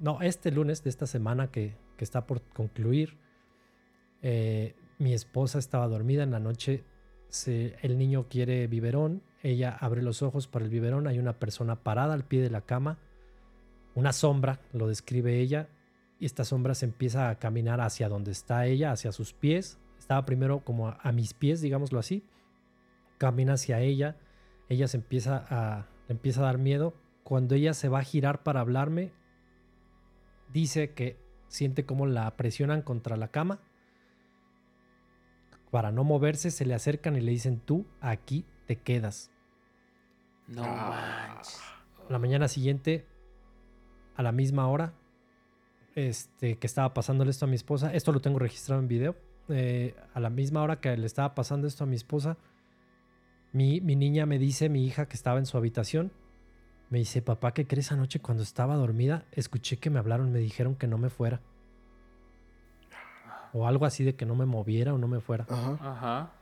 no, este lunes de esta semana que, está por concluir, eh, mi esposa estaba dormida en la noche, el niño quiere biberón, ella abre los ojos para el biberón, hay una persona parada al pie de la cama, una sombra, lo describe ella, y esta sombra se empieza a caminar hacia donde está ella, hacia sus pies, estaba primero como a, mis pies, digámoslo así, camina hacia ella, ella se empieza a, le empieza a dar miedo, cuando ella se va a girar para hablarme, dice que siente como la presionan contra la cama. Para no moverse, se le acercan y le dicen, tú aquí te quedas. No ah. manches. La mañana siguiente, a la misma hora, este, que estaba pasándole esto a mi esposa, esto lo tengo registrado en video, eh, a la misma hora que le estaba pasando esto a mi esposa, mi, mi niña me dice, mi hija que estaba en su habitación, me dice, papá, ¿qué crees anoche cuando estaba dormida? Escuché que me hablaron, me dijeron que no me fuera. O algo así de que no me moviera o no me fuera. Ajá. Ajá.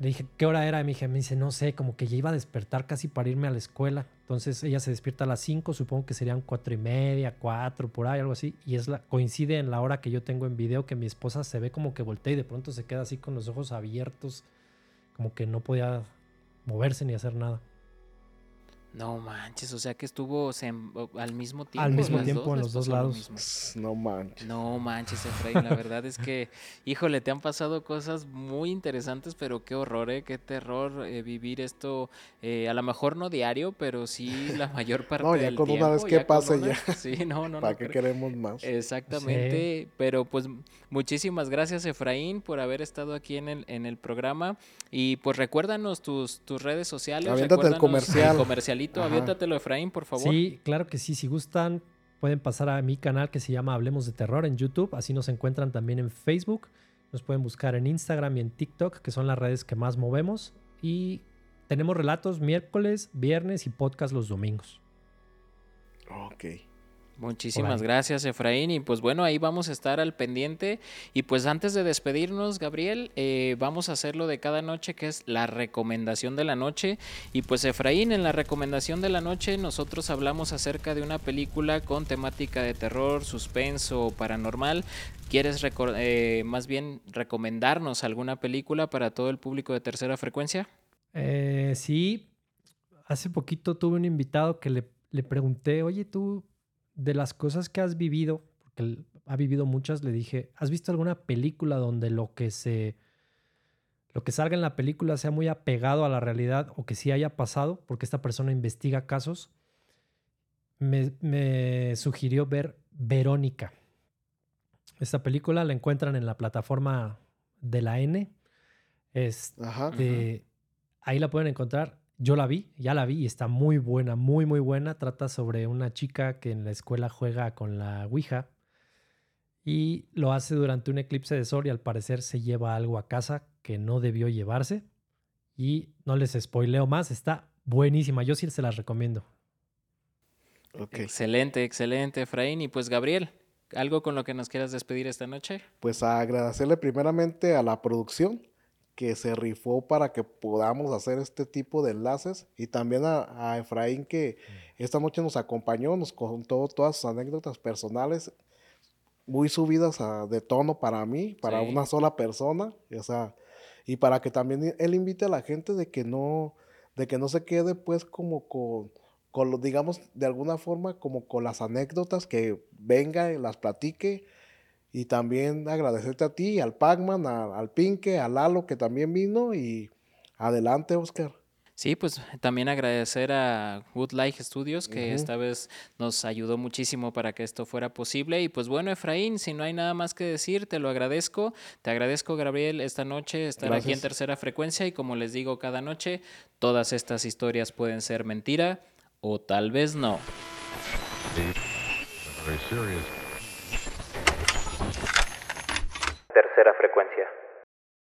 Le dije, ¿qué hora era? Y me dije, me dice, no sé, como que ya iba a despertar casi para irme a la escuela. Entonces ella se despierta a las 5, supongo que serían cuatro y media, cuatro, por ahí, algo así. Y es la, coincide en la hora que yo tengo en video que mi esposa se ve como que voltea y de pronto se queda así con los ojos abiertos, como que no podía moverse ni hacer nada. No manches, o sea que estuvo al mismo tiempo. Al mismo tiempo en los dos lados. No manches. No manches, Efraín. La verdad es que, híjole, te han pasado cosas muy interesantes, pero qué horror, ¿eh? Qué terror eh, vivir esto. Eh, a lo mejor no diario, pero sí la mayor parte no, ya con una vez que pase ya. Sí, no, no. ¿Para qué queremos más? Exactamente. Pero pues muchísimas gracias, Efraín, por haber estado aquí en el, en el programa. Y pues recuérdanos tus, tus redes sociales. Aviéntate el comercial. El comercialito, aviéntatelo, Efraín, por favor. Sí, claro que sí. Si gustan, pueden pasar a mi canal que se llama Hablemos de Terror en YouTube. Así nos encuentran también en Facebook. Nos pueden buscar en Instagram y en TikTok, que son las redes que más movemos. Y tenemos relatos miércoles, viernes y podcast los domingos. Ok. Muchísimas gracias, Efraín. Y pues bueno, ahí vamos a estar al pendiente. Y pues antes de despedirnos, Gabriel, eh, vamos a hacer lo de cada noche, que es la recomendación de la noche. Y pues Efraín, en la recomendación de la noche, nosotros hablamos acerca de una película con temática de terror, suspenso o paranormal. ¿Quieres eh, más bien recomendarnos alguna película para todo el público de tercera frecuencia? Eh, sí, hace poquito tuve un invitado que le, le pregunté, oye, tú de las cosas que has vivido, porque ha vivido muchas, le dije, ¿has visto alguna película donde lo que se lo que salga en la película sea muy apegado a la realidad o que sí haya pasado, porque esta persona investiga casos? Me, sugirió ver Verónica. Esta película la encuentran en la plataforma de la N. Este, ahí la pueden encontrar. Yo la vi, ya la vi y está muy buena, muy, muy buena. Trata sobre una chica que en la escuela juega con la Ouija y lo hace durante un eclipse de sol y al parecer se lleva algo a casa que no debió llevarse. Y no les spoileo más, está buenísima. Yo sí se las recomiendo. Excelente, excelente, Efraín. Y pues, Gabriel, ¿algo con lo que nos quieras despedir esta noche? Pues agradecerle primeramente a la producción que se rifó para que podamos hacer este tipo de enlaces. Y también a, Efraín que esta noche nos acompañó, nos contó todas sus anécdotas personales muy subidas de tono para mí, para una sola persona, o sea, y para que también él invite a la gente de que no, de que no se quede pues como con, con digamos, de alguna forma como con las anécdotas, que venga y las platique, y también agradecerte a ti, al Pacman, al Pinque, a Lalo que también vino y adelante, Oscar. Sí, pues también agradecer a Good Life Studios que esta vez nos ayudó muchísimo para que esto fuera posible. Y pues bueno, Efraín, si no hay nada más que decir, te lo agradezco. Te agradezco, Gabriel, esta noche estar aquí en tercera frecuencia y como les digo cada noche, todas estas historias pueden ser mentira o tal vez no. Tercera frecuencia.